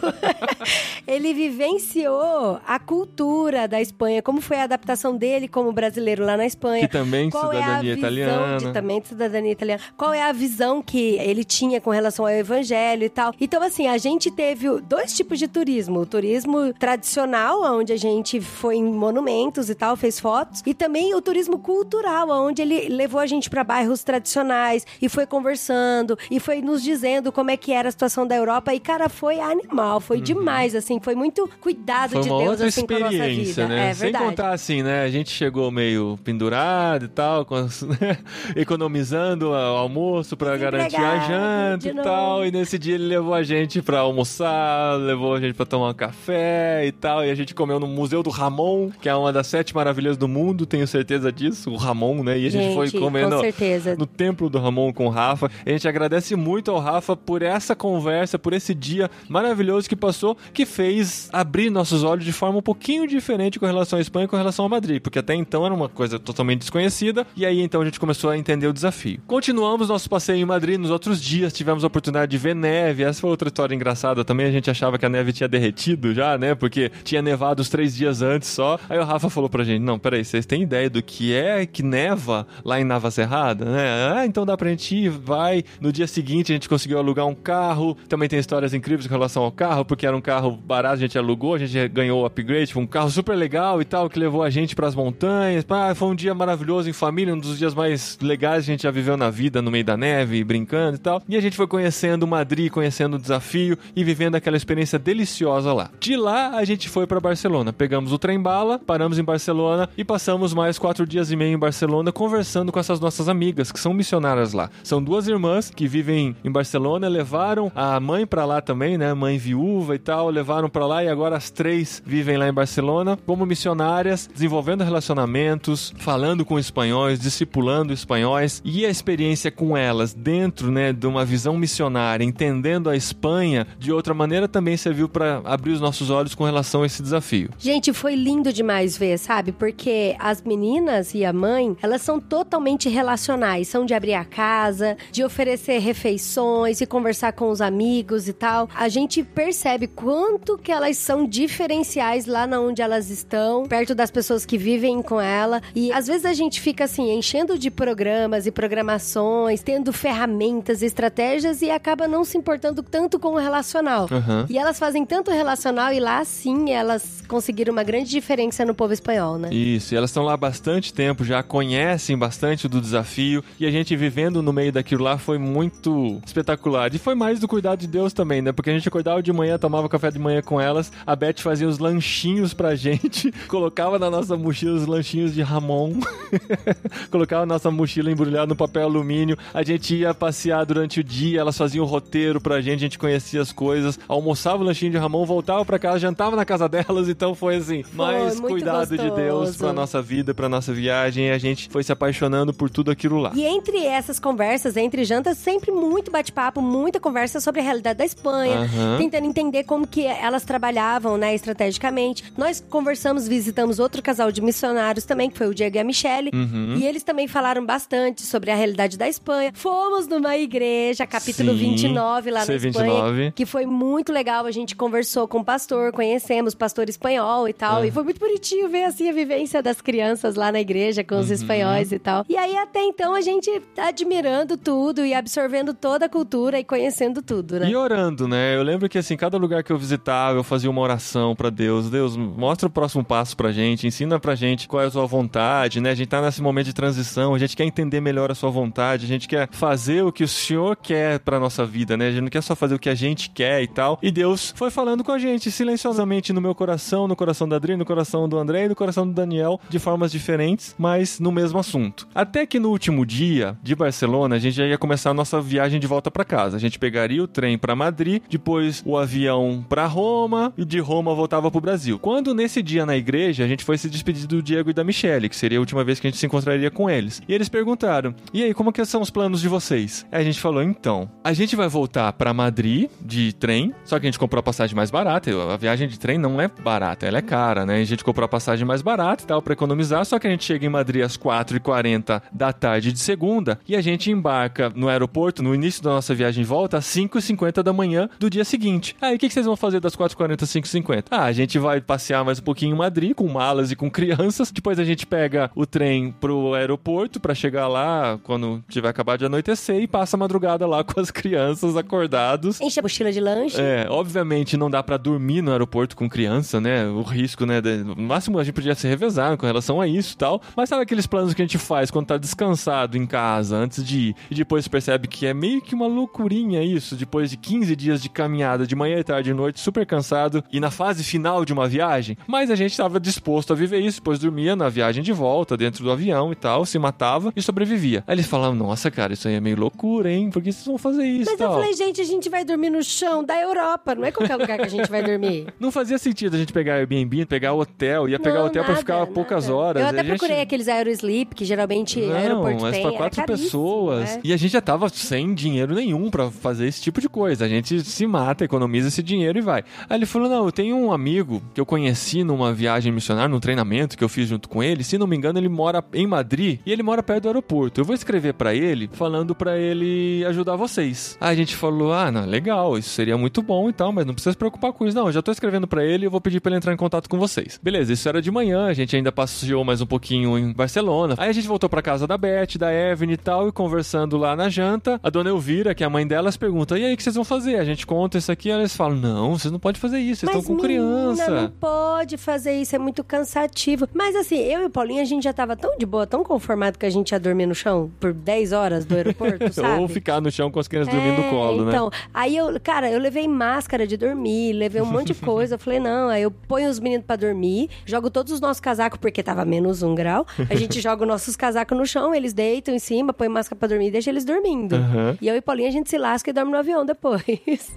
ele vivenciou a cultura da Espanha, como foi a adaptação dele como brasileiro lá na Espanha. Que também de Qual é a cidadania visão italiana. De, também de cidadania italiana. Qual é a visão que ele tinha com relação ao evangelho e tal. Então, assim, a gente teve dois tipos de turismo. O turismo tradicional, onde a gente foi em monumentos e tal, fez fotos. E também o turismo cultural, onde ele levou a gente para bairros tradicionais e foi conversando e foi nos dizendo como é que era a situação da Europa. E, cara, foi animal, foi demais, assim. Foi muito cuidado Uhum. Foi de uma Deus, outra assim, com a nossa experiência, vida. né? É Sem verdade. contar assim, né? A gente chegou meio pendurado e tal, com as- economizando o almoço pra garantir a janta e tal. E nesse dia ele levou a gente pra almoçar, levou a gente pra tomar um café e tal. E a gente comeu no Museu do Ramon, que é uma das sete maravilhas do mundo, tenho certeza disso, o Ramon, né? E a gente, foi Gente, comer com no, certeza. no templo do Ramon com o Rafa. A gente agradece muito ao Rafa por essa conversa, por esse dia maravilhoso que passou, que fez abrir nossos olhos de forma um pouquinho diferente com relação à Espanha e com relação a Madrid, porque até então era uma coisa totalmente desconhecida, e aí então a gente começou a entender o desafio. Continuamos nosso passeio em Madrid nos outros dias, tivemos a oportunidade de ver neve, essa foi outra história engraçada também, a gente achava que a neve tinha derretido já, né, porque tinha nevado os três dias antes só, aí o Rafa falou pra gente, não, peraí, vocês têm ideia do que é que neva lá em Navacerrada, né? Ah, então dá pra gente ir, vai. No dia seguinte a gente conseguiu alugar um carro, também tem histórias incríveis com relação ao carro, porque era um carro barato, a gente alugou, a gente ganhou o upgrade, foi um carro super legal e tal, que levou a gente pras montanhas. Ah, foi um dia maravilhoso em família, um dos dias mais legais que a gente já viveu na vida, no meio da neve, brincando e tal. E a gente foi conhecendo Madrid, conhecendo o desafio e vivendo aquela experiência deliciosa lá. De lá a gente foi pra Barcelona, pegamos o trem bala, paramos em Barcelona e passamos mais quatro dias e meio em Barcelona conversando com essas nossas amigas que são missionárias lá. São duas irmãs que vivem em Barcelona, levaram a mãe pra lá também, né? Mãe viúva e tal, levaram pra lá e agora as três vivem lá em Barcelona como missionárias, desenvolvendo relacionamentos, falando com espanhóis, discipulando espanhóis e a experiência com elas dentro, né, de uma visão missionária, entendendo a Espanha de outra maneira também serviu para abrir os nossos olhos com relação a esse desafio. Gente, foi lindo demais ver, sabe? Porque as meninas e a mãe, elas são totalmente relacionais. São de abrir a casa, de oferecer refeições e conversar com os amigos e tal. A gente percebe quanto que elas são diferenciais lá na onde elas estão, perto das pessoas que vivem com ela. E às vezes a gente fica assim, enchendo de programas e programações, tendo ferramentas, estratégias e acaba não se importando tanto com o relacional. Aham. E elas fazem tanto relacional e lá sim elas conseguiram uma grande diferença no povo espanhol, né? Isso, e elas estão lá há bastante tempo, já conhecem bastante do desafio, e a gente vivendo no meio daquilo lá foi muito espetacular. E foi mais do cuidado de Deus também, né? Porque a gente acordava de manhã, tomava café de manhã com elas, a Beth fazia os lanchinhos pra gente, colocava na nossa mochila os lanchinhos de Ramon, colocava a nossa mochila embrulhada no papel alumínio, a gente ia passear durante o dia, elas faziam o roteiro pra gente, a gente conhecia as coisas, almoçava o lanchinho de Ramon, voltava pra casa, jantava na casa delas, então foi assim, mais muito cuidado de gostoso. Deus pra nossa vida, pra nossa viagem, e a gente foi se apaixonando por tudo aquilo lá. E entre essas conversas, entre jantas, sempre muito bate-papo, muita conversa sobre a realidade da Espanha, Aham. tentando entender como que elas trabalhavam, né, estrategicamente. Nós conversamos, visitamos outro casal de missionários também, que foi o Diego e a Michelle, Uhum. e eles também falaram bastante sobre a realidade da Espanha. Fomos numa igreja, capítulo Sim, 29 lá na C29. Espanha, que foi muito legal. A gente conversou com o pastor, conhecemos o pastor espanhol e tal, É. e foi muito bonitinho ver assim a vivência das crianças lá na igreja com os Uhum. espanhóis e tal. E aí até então a gente tá admirando tudo e absorvendo toda a cultura e conhecendo tudo, né? E orando, né? Eu lembro que assim, cada lugar que eu visitava, eu fazia uma oração pra Deus. Deus, mostra o próximo passo pra gente, ensina pra gente qual é a sua vontade, né? A gente tá nesse momento de transição, a gente quer entender melhor a sua vontade, a gente quer fazer o que o Senhor quer pra nossa vida, né? A gente não quer só fazer o que a gente quer e tal. E Deus foi falando com a gente silenciosamente no meu coração, no coração da Adri, no coração do André e no coração do Daniel, de formas diferentes, mas no mesmo assunto. Até que no último dia de Barcelona, a gente já ia começar a nossa viagem de volta pra casa. A gente pegaria o trem pra Madrid, depois o avião pra Roma e de Roma voltava pro Brasil. Quando nesse dia na igreja, a gente foi se despedir do Diego e da Michelle, que seria a última vez que a gente se encontraria com eles. E eles perguntaram: "E aí, como que são os planos de vocês?" Aí a gente falou: "Então, a gente vai voltar pra Madrid de trem, só que a gente comprou a passagem mais barata. A viagem de trem não é barata, ela é cara, né? A gente comprou a passagem mais barata e tal pra economizar, só que a gente chega em Madrid às 4h40 da tarde de segunda e a gente embarca no aeroporto no início da nossa viagem de volta às 5h50 da manhã do dia seguinte. Aí o que, que vocês vão fazer das 4h40 às 5h50? Ah, a gente vai passear mais um pouquinho em Madrid com malas e com crianças. Depois a gente pega o trem pro aeroporto pra chegar lá quando tiver acabado de anoitecer e passa a madrugada lá com as crianças acordados. Enche a mochila de lanche. É, obviamente não dá pra dormir no aeroporto com criança, né? O risco, né? no máximo a gente podia se revezar com relação a isso e tal. Mas sabe aqueles planos que a gente faz quando tá descansado em casa antes de ir e depois percebe que é meio que uma loucurinha isso, depois de 15 dias de caminhada de manhã, tarde e noite, super cansado e na fase final de uma viagem. Mas a gente tava disposto a viver isso, depois dormia na viagem de volta, dentro do avião e tal, se matava e sobrevivia. Aí eles falavam, nossa, cara, isso aí é meio loucura, hein? Por que vocês vão fazer isso Mas eu tal? falei, gente, a gente vai dormir no chão da Europa, não é qualquer lugar que a gente vai dormir. Não fazia sentido a gente pegar Airbnb, pegar hotel, ia pegar Não, hotel pra nada, ficar poucas nada. horas. Eu a até gente... procurei aqueles Aerosleep, que geralmente Não, aeroporto mas tem. pra era quatro pessoas. é. E a gente já tava sem dinheiro nenhum pra fazer esse tipo de coisa. A gente se mata, economiza esse dinheiro e vai. Aí ele falou: Não, eu tenho um amigo que eu conheci numa viagem missionária, num treinamento que eu fiz junto com ele. Se não me engano, ele mora em Madrid e ele mora perto do aeroporto. Eu vou escrever pra ele, falando pra ele ajudar vocês. Aí a gente falou: Ah, não, legal, isso seria muito bom e tal, mas não precisa se preocupar com isso. Não, eu já tô escrevendo pra ele e vou pedir pra ele entrar em contato com vocês. Beleza, isso era de manhã, a gente ainda passeou mais um pouquinho em Barcelona. Aí a gente voltou pra casa da Beth, da Evelyn e tal, e conversando lá na janta, a dona Elvira, que é a mãe delas, pergunta: E aí, o que vocês vão fazer? A gente conta isso aqui, elas falam: Não, vocês não podem fazer isso, vocês Mas estão com criança. não pode fazer isso, é muito cansativo. Mas assim, eu e o Paulinho, a gente já tava tão de boa, tão conformado que a gente ia dormir no chão por 10 horas do aeroporto, sabe? Ou ficar no chão com as crianças dormindo no É, colo, né? Então, aí eu, cara, eu levei máscara de dormir, levei um monte de coisa. Eu falei, não, aí eu ponho os meninos pra dormir, jogo todos os nossos casacos, porque tava menos um grau. A gente joga os nossos casacos no chão, eles deitam em cima, põe máscara pra dormir e deixa eles dormindo. Aham. E eu e Paulinha, a gente se lasca e dorme no avião depois.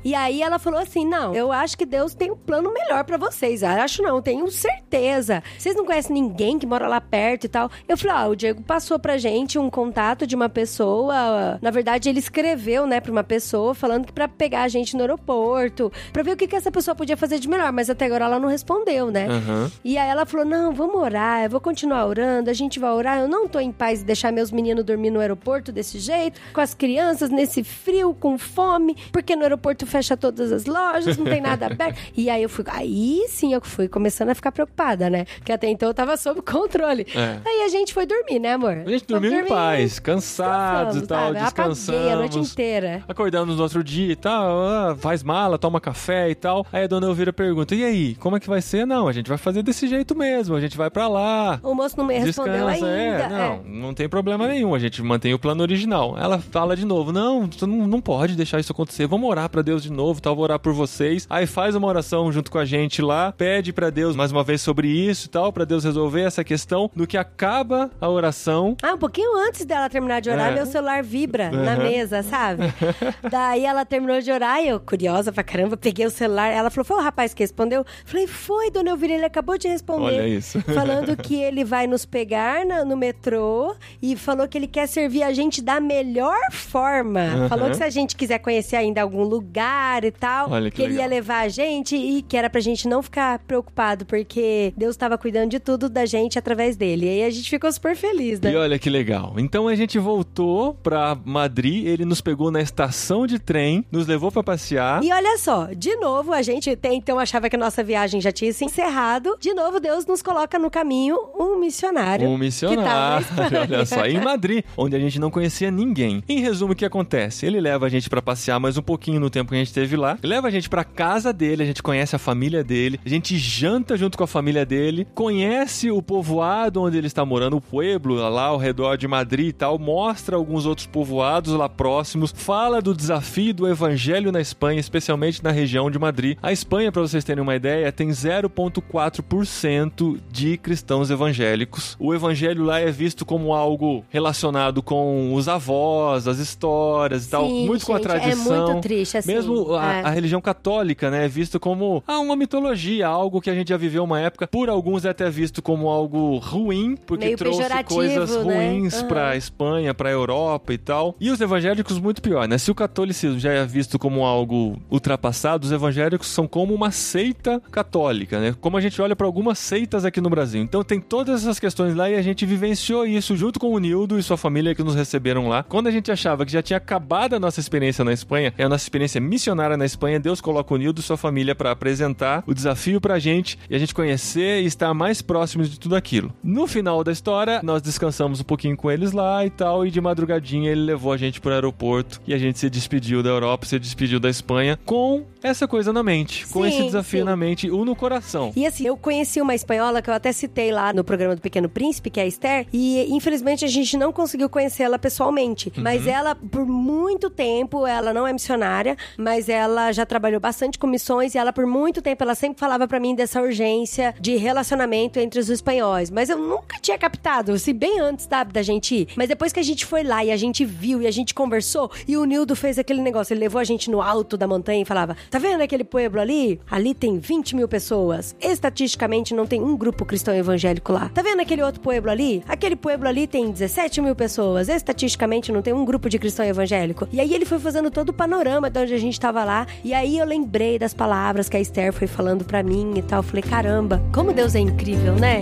E aí ela falou assim: não, eu acho que Deus tem um plano melhor pra vocês. Eu acho não, tenho certeza. Vocês não conhecem ninguém que mora lá perto e tal. Eu falei, ah, o Diego passou pra gente um contato de uma pessoa. Na verdade, ele escreveu, né, pra uma pessoa, falando que pra pegar a gente no aeroporto, pra ver o que, que essa pessoa podia fazer de melhor. Mas até agora ela não respondeu, né? Aham. E aí ela falou: não, vamos orar, eu vou continuar orando, a gente vai orar. Eu não tô em paz de deixar meus meninos dormir no aeroporto desse jeito, com as crianças nesse frio, com fome, porque no aeroporto fecha todas as lojas, não tem nada aberto. E aí eu fui, aí sim eu fui começando a ficar preocupada, né? Porque até então eu tava sob controle. É. Aí a gente foi dormir, né, amor? A gente dormiu em paz, cansados e tal, sabe? Apaguei a noite inteira. Acordamos no outro dia e tal, ah, faz mala, toma café e tal. Aí a dona Elvira pergunta: e aí, como é que vai ser? Não, a gente vai fazer desse jeito mesmo, a gente vai pra lá. O moço não me respondeu Descansa, ainda. é. Não, não tem problema nenhum, a gente mantém o plano original. Ela fala de novo: não, não, não pode deixar isso acontecer, vamos orar pra Deus de novo, tal, vou orar por vocês. Aí faz uma oração junto com a gente lá, pede pra Deus mais uma vez sobre isso e tal, pra Deus resolver essa questão no que acaba a oração. Ah, um pouquinho antes dela terminar de orar, É. meu celular vibra na Uhum. mesa, sabe? Daí ela terminou de orar e eu, curiosa pra caramba, peguei o celular. Ela falou: Foi o rapaz que respondeu? Falei: Foi, dona Elvira, ele acabou de responder. Olha isso. Falando que ele vai nos pegar na- no metrô e falou que ele quer servir a gente da melhor forma. Uhum. Falou que se a gente quiser conhecer ainda algum lugar e tal, Olha que ele ia legal. levar a gente e que era pra gente não ficar preocupado, porque Deus estava cuidando de tudo da gente através dele. E aí a gente ficou super feliz, né? E olha que legal. Então a gente voltou pra Madrid, ele nos pegou na estação de trem, nos levou pra passear. E olha só, de novo, a gente até então achava que a nossa viagem já tinha se encerrado. De novo, Deus nos coloca no caminho um missionário. Um missionário, Que na Espanha. olha só, em Madrid, onde a gente não conhecia ninguém. Em resumo, o que acontece? Ele leva a gente pra passear mais um pouquinho no tempo que a gente esteve lá, leva a gente pra casa dele, a gente conhece a família dele, a gente janta junto com a família dele, conhece o povoado onde ele está morando, o pueblo lá ao redor de Madrid e tal, mostra alguns outros povoados lá próximos, fala do desafio do evangelho na Espanha, especialmente na região de Madrid. A Espanha, pra vocês terem uma ideia, tem 0,4% de cristãos evangélicos. O evangelho lá é visto como algo relacionado com os avós, as histórias e tal, Sim, muito com a gente, tradição. É muito triste, assim. Mesmo a, é. a religião católica, né, é visto como ah, uma mitologia, algo que a gente já viveu uma época. Por alguns é até visto como algo ruim, porque Meio trouxe coisas né? ruins Aham. pra Espanha, pra Europa e tal. E os evangélicos muito pior, né? Se o catolicismo já é visto como algo ultrapassado, os evangélicos são como uma seita católica, né? Como a gente olha pra algumas seitas aqui no Brasil. Então tem todas essas questões lá e a gente vivenciou isso junto com o Nildo e sua família que nos receberam lá. Quando a gente achava que já tinha acabado a nossa experiência na Espanha, é a nossa experiência missionária na Espanha, Deus coloca o Nildo e sua família pra apresentar o desafio pra gente e a gente conhecer e estar mais próximos de tudo aquilo. No final da história, nós descansamos um pouquinho com eles lá e tal, e de madrugadinha ele levou a gente pro aeroporto e a gente se despediu da Europa, se despediu da Espanha com essa coisa na mente, com Sim, esse desafio sim. na mente, um no coração. E assim, eu conheci uma espanhola que eu até citei lá no programa do Pequeno Príncipe, que é a Esther, e infelizmente a gente não conseguiu conhecê-la pessoalmente. Uhum. Mas ela, por muito tempo, ela não é missionária, mas ela já trabalhou bastante com missões e ela, por muito tempo, ela sempre falava pra mim dessa urgência de relacionamento entre os espanhóis. Mas eu nunca tinha captado, assim, bem antes, sabe, da gente ir. Mas depois que a gente foi lá e a gente viu e a gente conversou, e o Nildo fez aquele negócio, ele levou a gente no alto da montanha e falava: Tá vendo aquele pueblo ali? Ali tem 20 mil pessoas. Estatisticamente não tem um grupo cristão evangélico lá. Tá vendo aquele outro pueblo ali? Aquele pueblo ali tem 17 mil pessoas. Estatisticamente não tem um grupo de cristão evangélico. E aí ele foi fazendo todo o panorama de onde a gente tava lá. E aí eu lembrei das palavras que a Esther foi falando pra mim e tal. Falei, caramba, como Deus é incrível, né?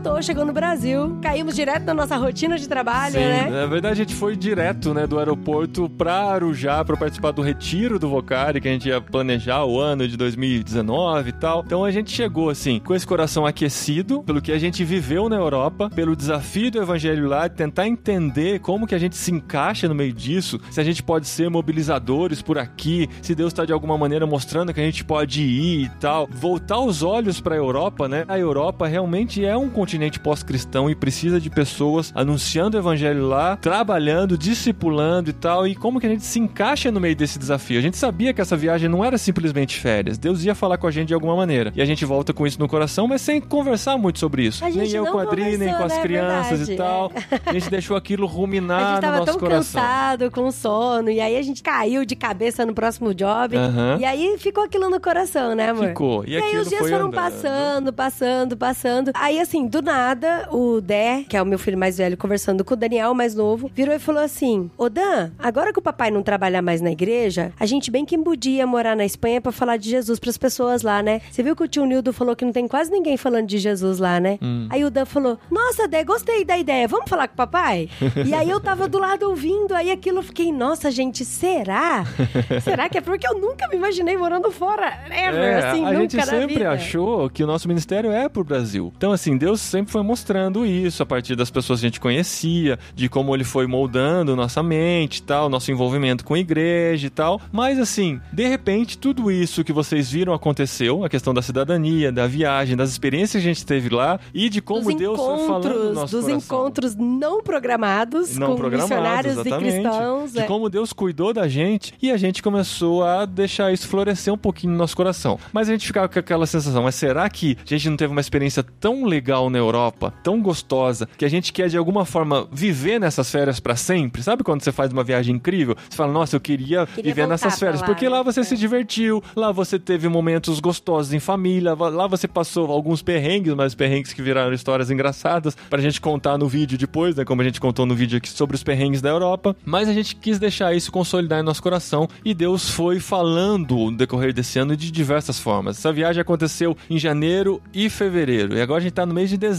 Voltou, chegou no Brasil, caímos direto na nossa rotina de trabalho, Sim, né? na verdade a gente foi direto, né, do aeroporto pra Arujá pra participar do retiro do Vocari, que a gente ia planejar o ano de 2019 e tal. Então a gente chegou assim, com esse coração aquecido pelo que a gente viveu na Europa, pelo desafio do evangelho lá, de tentar entender como que a gente se encaixa no meio disso, se a gente pode ser mobilizadores por aqui, se Deus tá de alguma maneira mostrando que a gente pode ir e tal. Voltar os olhos pra Europa, né? A Europa realmente é um continente pós-cristão e precisa de pessoas anunciando o evangelho lá, trabalhando, discipulando e tal. E como que a gente se encaixa no meio desse desafio? A gente sabia que essa viagem não era simplesmente férias. Deus ia falar com a gente de alguma maneira. E a gente volta com isso no coração, mas sem conversar muito sobre isso. A gente nem eu com a Adri, nem com as né? crianças Verdade, e tal. A gente deixou aquilo A ruminar gente no tava nosso tão coração. cansado, com sono, e aí a gente caiu de cabeça no próximo job. Aham. E aí ficou aquilo no coração, né, amor? Ficou. E E, aí os dias foram andando. passando, passando, passando. Aí, assim, do nada, o Dé, que é o meu filho mais velho, conversando com o Daniel, mais novo, virou e falou assim: Ô Dan, agora que o papai não trabalha mais na igreja, a gente bem que podia morar na Espanha pra falar de Jesus pras pessoas lá, né? Você viu que o tio Nildo falou que não tem quase ninguém falando de Jesus lá, né? Hum. Aí o Dan falou: Nossa, Dé, gostei da ideia, vamos falar com o papai? e aí eu tava do lado ouvindo, aí aquilo eu fiquei, nossa, gente, será? será que é porque eu nunca me imaginei morando fora? Ever, É, assim, a nunca gente sempre vida. achou que o nosso ministério é pro Brasil. Então, assim, Deus sempre foi mostrando isso a partir das pessoas que a gente conhecia, de como ele foi moldando nossa mente e tal, nosso envolvimento com a igreja e tal. Mas assim, de repente, tudo isso que vocês viram aconteceu, a questão da cidadania, da viagem, das experiências que a gente teve lá e de como dos Deus foi falando no nosso dos coração. encontros não programados Não com programados, missionários exatamente. e cristãos. De é. como Deus cuidou da gente e a gente começou a deixar isso florescer um pouquinho no nosso coração. Mas a gente ficava com aquela sensação, mas será que a gente não teve uma experiência tão legal na Europa, tão gostosa, que a gente quer de alguma forma viver nessas férias pra sempre? Sabe quando você faz uma viagem incrível? Você fala, nossa, eu queria, Queria viver nessas férias, lá, porque lá você É. se divertiu, lá você teve momentos gostosos em família, lá você passou alguns perrengues, mas perrengues que viraram histórias engraçadas pra gente contar no vídeo depois, né? Como a gente contou no vídeo aqui sobre os perrengues da Europa. Mas a gente quis deixar isso consolidar em nosso coração e Deus foi falando no decorrer desse ano de diversas formas. Essa viagem aconteceu em janeiro e fevereiro. E agora a gente tá no mês de dezembro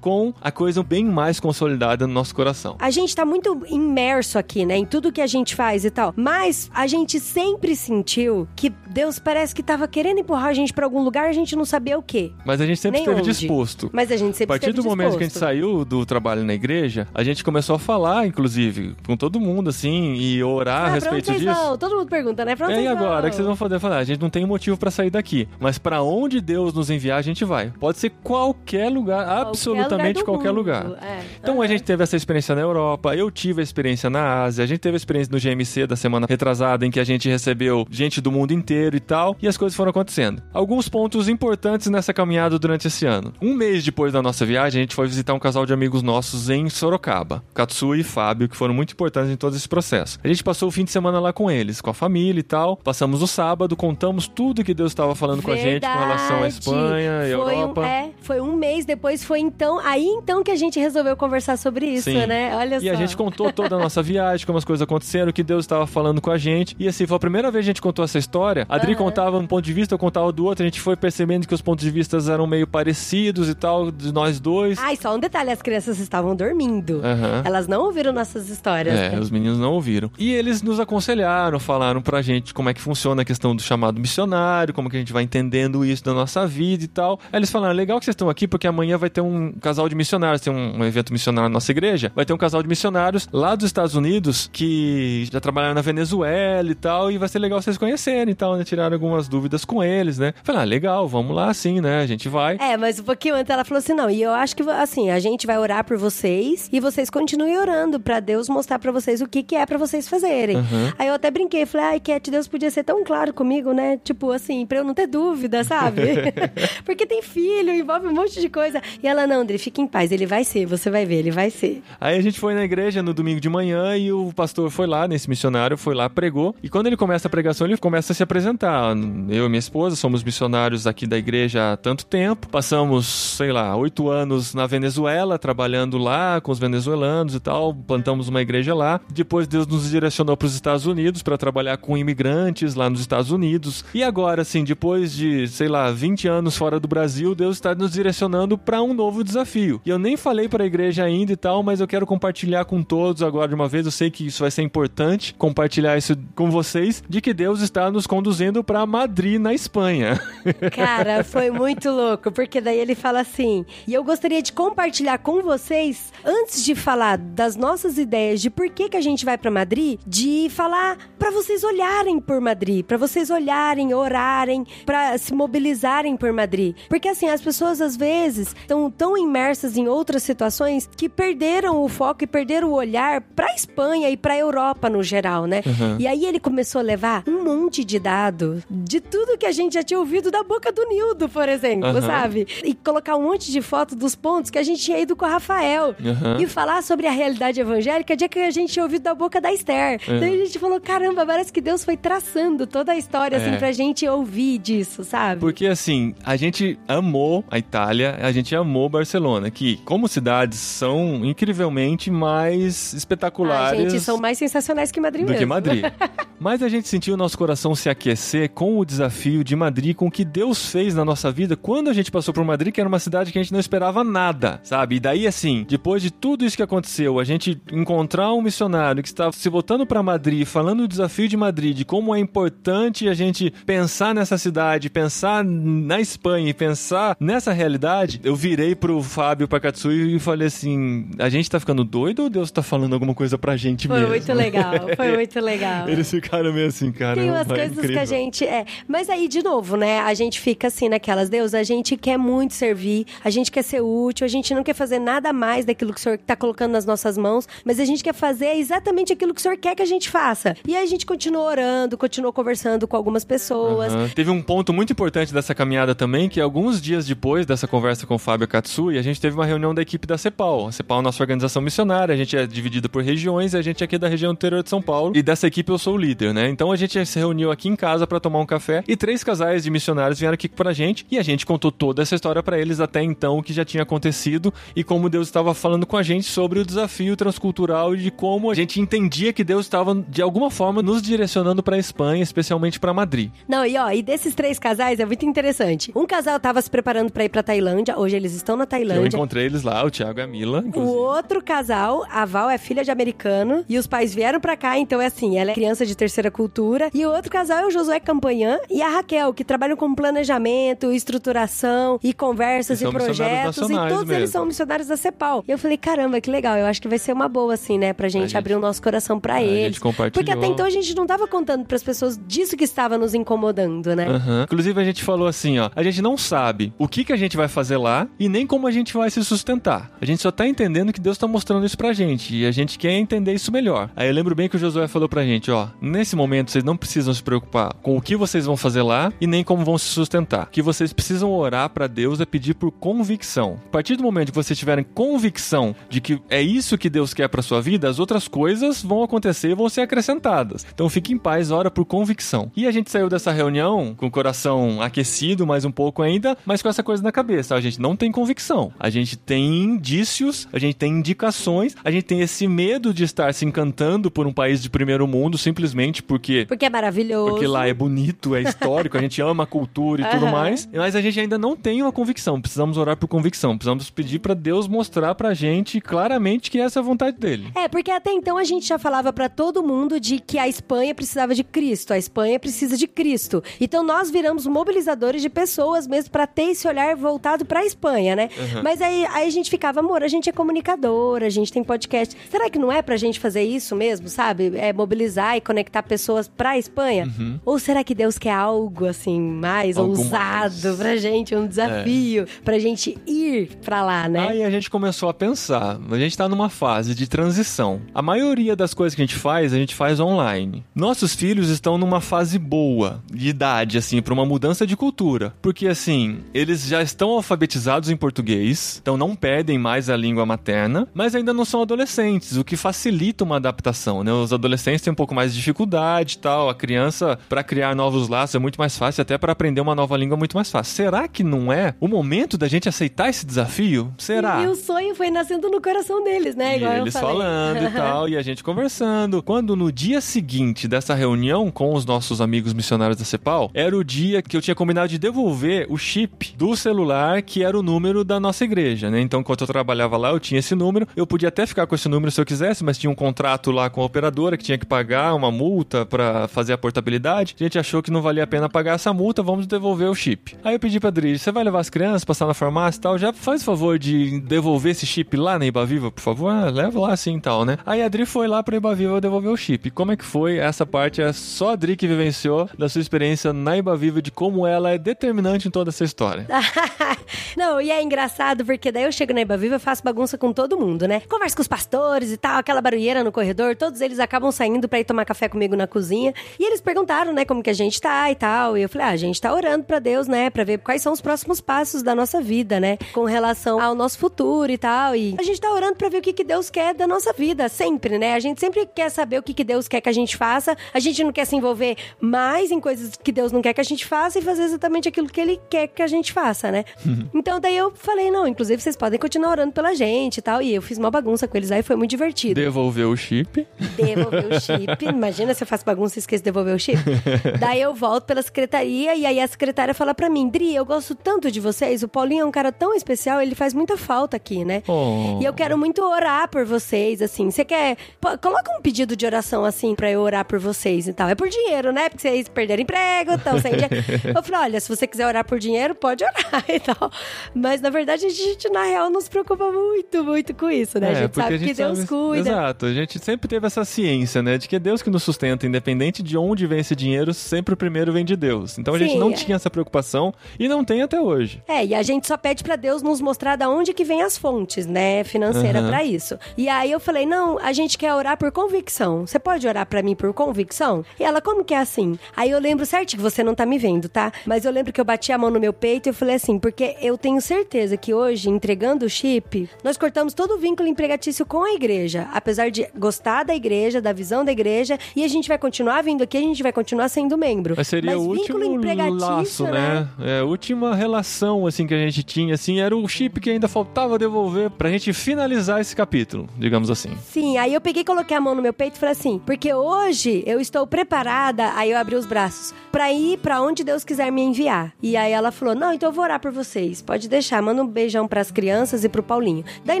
com a coisa bem mais consolidada no nosso coração. A gente tá muito imerso aqui, né, em tudo que a gente faz e tal. Mas a gente sempre sentiu que Deus parece que tava querendo empurrar a gente pra algum lugar, a gente não sabia o quê. Mas a gente sempre Nem esteve onde. disposto. Mas a gente A sempre partir esteve do momento que a gente disposto. saiu do trabalho na igreja, a gente começou a falar, inclusive, com todo mundo, assim, e orar a Ah, onde respeito disso. vão? Todo mundo pergunta, né? Pra onde É, e agora? vão? O que vocês vão poder falar? A gente não tem motivo pra sair daqui. Mas pra onde Deus nos enviar, a gente vai. Pode ser qualquer lugar, absolutamente qualquer lugar. lugar. do mundo, é. Então a gente teve essa experiência na Europa, eu tive a experiência na Ásia, a gente teve a experiência no GMC da semana retrasada, em que a gente recebeu gente do mundo inteiro e tal, e as coisas foram acontecendo. Alguns pontos importantes nessa caminhada durante esse ano. Um mês depois da nossa viagem, a gente foi visitar um casal de amigos nossos em Sorocaba, Katsui e Fábio, que foram muito importantes em todo esse processo. A gente passou o fim de semana lá com eles, com a família e tal. Passamos o sábado, contamos tudo que Deus estava falando com a gente com relação à Verdade. Espanha, e Foi um- Europa. é, foi um mês depois, foi então, aí então que a gente resolveu conversar sobre isso, Sim. né? Olha E só. a gente contou toda a nossa viagem, como as coisas aconteceram, o que Deus estava falando com a gente. E assim, foi a primeira vez que a gente contou essa história. A Adri Aham. contava um ponto de vista, eu contava do outro. A gente foi percebendo que os pontos de vista eram meio parecidos e tal, de nós dois. Ai, só um detalhe, as crianças estavam dormindo. Aham. Elas não ouviram nossas histórias. É, né? os meninos não ouviram. E eles nos aconselharam, falaram pra gente como é que funciona a questão do chamado missionário, como que a gente vai entendendo isso da nossa vida e tal. Aí eles falaram, legal que vocês estão aqui porque amanhã vai ter um casal de missionários, tem um, um evento missionário na nossa igreja, vai ter um casal de missionários lá dos Estados Unidos que já trabalharam na Venezuela e tal, e vai ser legal vocês conhecerem e tal, né? Tiraram algumas dúvidas com eles, né? Falaram, ah, legal, vamos lá sim, né? A gente vai. É, mas um pouquinho antes ela falou assim: não, e eu acho que assim, a gente vai orar por vocês e vocês continuem orando pra Deus mostrar pra vocês o que, que é pra vocês fazerem. Uhum. Aí eu até brinquei, falei, ai, Cat, Deus podia ser tão claro comigo, né? Tipo assim, pra eu não ter dúvida, sabe? Porque tem filho, envolve um monte de coisa. E ela, não, André, fique em paz, ele vai ser, você vai ver, ele vai ser. Aí a gente foi na igreja no domingo de manhã e o pastor foi lá, nesse missionário, foi lá, pregou. E quando ele começa a pregação, ele começa a se apresentar. Eu e minha esposa somos missionários aqui da igreja há tanto tempo. Passamos, sei lá, oito anos na Venezuela, trabalhando lá com os venezuelanos e tal. Plantamos uma igreja lá. Depois Deus nos direcionou para os Estados Unidos para trabalhar com imigrantes lá nos Estados Unidos. E agora, assim, depois de, sei lá, 20 anos fora do Brasil, Deus está nos direcionando para um novo desafio. E eu nem falei para a igreja ainda e tal, mas eu quero compartilhar com todos agora de uma vez. Eu sei que isso vai ser importante compartilhar isso com vocês de que Deus está nos conduzindo para Madrid, na Espanha. Cara, foi muito louco, porque daí ele fala assim: e eu gostaria de compartilhar com vocês, antes de falar das nossas ideias de por que, que a gente vai pra Madrid, de falar pra vocês olharem por Madrid, pra vocês olharem, orarem, pra se mobilizarem por Madrid. Porque assim, as pessoas às vezes estão tão imersas em outras situações que perderam o foco e perderam o olhar pra Espanha e pra Europa no geral, né? Uhum. E aí ele começou a levar um monte de dado de tudo que a gente já tinha ouvido da boca do Nildo, por exemplo, Aham. sabe? E colocar um monte de foto dos pontos que a gente tinha ido com o Rafael. Aham. E falar sobre a realidade evangélica de que a gente tinha ouvido da boca da Esther. É. Daí a gente falou, caramba, parece que Deus foi traçando toda a história, assim, É. pra gente ouvir disso, sabe? Porque assim, a gente amou a Itália, a gente amou Barcelona, que como cidades são incrivelmente mais Ah, espetaculares. gente, são mais sensacionais que Madrid do mesmo. que Madrid. Mas a gente sentiu o nosso coração se aquecer com o desafio de Madrid, com o que Deus fez na nossa vida quando a gente passou por Madrid, que era uma cidade que a gente não esperava nada, sabe? E daí, assim, depois de tudo isso que aconteceu, a gente encontrar um missionário que estava se voltando para Madrid, falando do desafio de Madrid, de como é importante a gente pensar nessa cidade, pensar na Espanha e pensar nessa realidade, eu virei pro Fábio Pakatsui e falei assim: a gente tá ficando doido ou Deus tá falando alguma coisa pra gente Foi mesmo? muito legal, foi muito legal. Eles ficaram meio assim, cara. Tem umas é coisas incrível. que a gente. É. Mas aí, de novo, né? A gente fica assim naquelas, Deus, a gente quer muito servir, a gente quer ser útil, a gente não quer fazer nada mais daquilo que o Senhor tá colocando nas nossas mãos, mas a gente quer fazer exatamente aquilo que o Senhor quer que a gente faça. E aí a gente continuou orando, continuou conversando com algumas pessoas. Aham. Teve um ponto muito importante dessa caminhada também, que alguns dias depois dessa conversa com o Fábio Katsui, a gente teve uma reunião da equipe da CEPAL. A CEPAL é a nossa organização missionária, a gente é dividido por regiões, e a gente é aqui da região interior de São Paulo, e dessa equipe eu sou o líder, né? Então a gente se reuniu aqui em casa para tomar um café, e três casais de missionários vieram aqui pra gente, e a gente contou toda essa história para eles até então, o que já tinha acontecido, e como Deus estava falando com a gente sobre o desafio transcultural e de como a gente entendia que Deus estava, de alguma forma, nos direcionando para Espanha, especialmente para Madrid. Não, e ó, e desses três casais é muito interessante. Um casal tava se preparando pra ir pra Tailândia, hoje eles estão na Eu Tailândia. encontrei eles lá, o Thiago e a Mila, O inclusive. outro casal, a Val é filha de americano e os pais vieram pra cá, então é assim, ela é criança de terceira cultura. E o outro casal é o Josué Campanhã e a Raquel, que trabalham com planejamento, estruturação e conversas E e, projetos. E todos eles mesmo. são missionários da CEPAL. E eu falei, caramba, que legal. Eu acho que vai ser uma boa, assim, né, pra gente, gente- abrir o nosso coração pra a gente eles. Porque até então a gente não tava contando pras pessoas disso que estava nos incomodando, né? Aham. Inclusive, a gente falou assim, ó. A gente não sabe o que, que a gente vai fazer lá e nem como a gente vai se sustentar. A gente só tá entendendo que Deus tá mostrando isso pra gente. E a gente quer entender isso melhor. Aí eu lembro bem que o Josué falou pra gente, ó. Nesse momento, vocês não precisam se preocupar com o que vocês vão fazer lá e nem como vão se sustentar. O que vocês precisam orar pra Deus é pedir por convicção. A partir do momento que vocês tiverem convicção de que é isso que Deus quer pra sua vida, as outras coisas vão acontecer e vão ser acrescentadas. Então fique em paz, ora por convicção. E a gente saiu dessa reunião com o coração aquecido mais um pouco ainda, mas com essa coisa na cabeça. A gente não tem convicção. A gente tem indícios, a gente tem indicações, a gente tem esse medo de estar se encantando por um país de primeiro mundo simplesmente porque Porque é maravilhoso. porque lá é bonito, é histórico, a gente ama a cultura e tudo Aham. mais. Mas a gente ainda não tem uma convicção. Precisamos orar por convicção. Precisamos pedir pra Deus mostrar pra gente claramente que essa é a vontade dele. É, porque até então a gente já falava pra todo mundo de que a Espanha precisava de Cristo, a Espanha precisa de Cristo. Então nós viramos mobilizadores de pessoas mesmo pra ter esse olhar voltado pra Espanha, né? Mas aí, aí a gente ficava, amor, a gente é comunicador, a gente tem podcast. Será que não é pra gente fazer isso mesmo, sabe? É mobilizar e conectar pessoas pra Espanha? Ou será que Deus quer algo assim mais Algo ousado mais. pra gente, um desafio pra gente ir pra lá, né? Aí a gente começou a pensar, a gente tá numa fase de transição. A maioria das coisas que a gente faz, a gente faz online. Nossos filhos estão numa fase boa de idade, assim, pra uma mudança de cultura. Porque, assim, eles já estão alfabetizados em português, então não perdem mais a língua materna, mas ainda não são adolescentes, o que facilita uma adaptação, né? Os adolescentes têm um pouco mais de dificuldade e tal. A criança, pra criar novos laços, é muito mais fácil, até pra aprender uma nova língua é muito mais fácil. Será que não é o momento da gente aceitar esse desafio? Será? E o sonho foi nascendo no coração deles, né? E Igual eu eles falando e tal, e a gente conversando. Quando no dia seguinte dessa reunião com os nossos amigos missionários da CEPAL, era o dia que eu tinha combinado de devolver o chip do celular, que era o número da nossa igreja, né? Então, enquanto eu trabalhava lá, eu tinha esse número. Eu podia até ficar com esse número se eu quisesse, mas tinha um contrato lá com a operadora que tinha que pagar uma multa pra fazer a portabilidade. A gente achou que não valia a pena pagar essa multa, vamos devolver o chip. Aí eu pedi pra Adri, você vai levar as crianças, passar na farmácia e tal? Já faz favor de devolver esse chip lá na Ibaviva, por favor? Ah, leva lá assim e tal, né? Aí a Adri foi lá pra Ibaviva devolver o chip. Como é que foi? Essa parte é só a Adri que vivenciou da sua experiência na Ibaviva, de como ela é determinante em toda essa história. Não, e é engraçado porque daí eu chego na Iba Viva e faço bagunça com todo mundo, né? Converso com os pastores e tal, aquela barulheira no corredor, todos eles acabam saindo pra ir tomar café comigo na cozinha. E eles perguntaram, né, como que a gente tá e tal. E eu falei, ah, a gente tá orando pra Deus, né, pra ver quais são os próximos passos da nossa vida, né, com relação ao nosso futuro e tal. E a gente tá orando pra ver o que, que Deus quer da nossa vida, sempre, né? A gente sempre quer saber o que, que Deus quer que a gente faça. A gente não quer se envolver mais em coisas que Deus não quer que a gente faça e fazer exatamente aquilo que Ele quer que a gente faça, né? então daí eu falei, não, inclusive vocês podem continuar orando pela gente e tal. E eu fiz uma bagunça com eles aí, foi muito divertido. Devolveu o chip. Devolver o chip. Imagina se eu faço bagunça e esqueço de devolver o chip. Daí eu volto pela secretaria e aí a secretária fala pra mim, Dri, eu gosto tanto de vocês, o Paulinho é um cara tão especial, ele faz muita falta aqui, né? Oh. E eu quero muito orar por vocês, assim. Você quer. Pô, coloca um pedido de oração, assim, pra eu orar por vocês e tal. É por dinheiro, né? Porque vocês perderam emprego, estão sem dinheiro. Eu falei, olha, se você quiser orar por dinheiro, pode orar e tal. Mas na verdade a gente, na real, não se preocupa muito, muito com isso, né? É, a gente sabe a gente que Deus sabe- cuida. Exato. A gente sempre teve essa ciência, né? De que é Deus que nos sustenta, independente de onde vem esse dinheiro, sempre o primeiro vem de Deus. Então a gente Sim, não é. tinha essa preocupação e não tem até hoje. É, e a gente só pede pra Deus nos mostrar da onde que vem as fontes, né, financeira Aham. pra isso. E aí eu falei: "Não, a gente quer orar por convicção. Você pode orar pra mim por convicção?" E ela: "Como que é assim?" Aí eu lembro certinho que você não tá me vendo, tá? Mas eu lembro que eu bati a mão no meu peito e eu falei assim: "Porque eu tenho certeza que hoje entregando o chip, nós cortamos todo o vínculo empregatício com a igreja, apesar de gostar da igreja, da visão da igreja, e a gente vai continuar vindo aqui, a gente vai continuar sendo membro. Mas seria o vínculo último laço, né? É, a última relação, assim, que a gente tinha, assim, era o chip que ainda faltava devolver pra gente finalizar esse capítulo, digamos assim. Sim, aí eu peguei, coloquei a mão no meu peito e falei assim, porque hoje eu estou preparada, aí eu abri os braços, pra ir pra onde Deus quiser me enviar. E aí ela falou: "Não, então eu vou orar por vocês. Pode deixar, manda um beijão pras crianças e pro Paulinho". Daí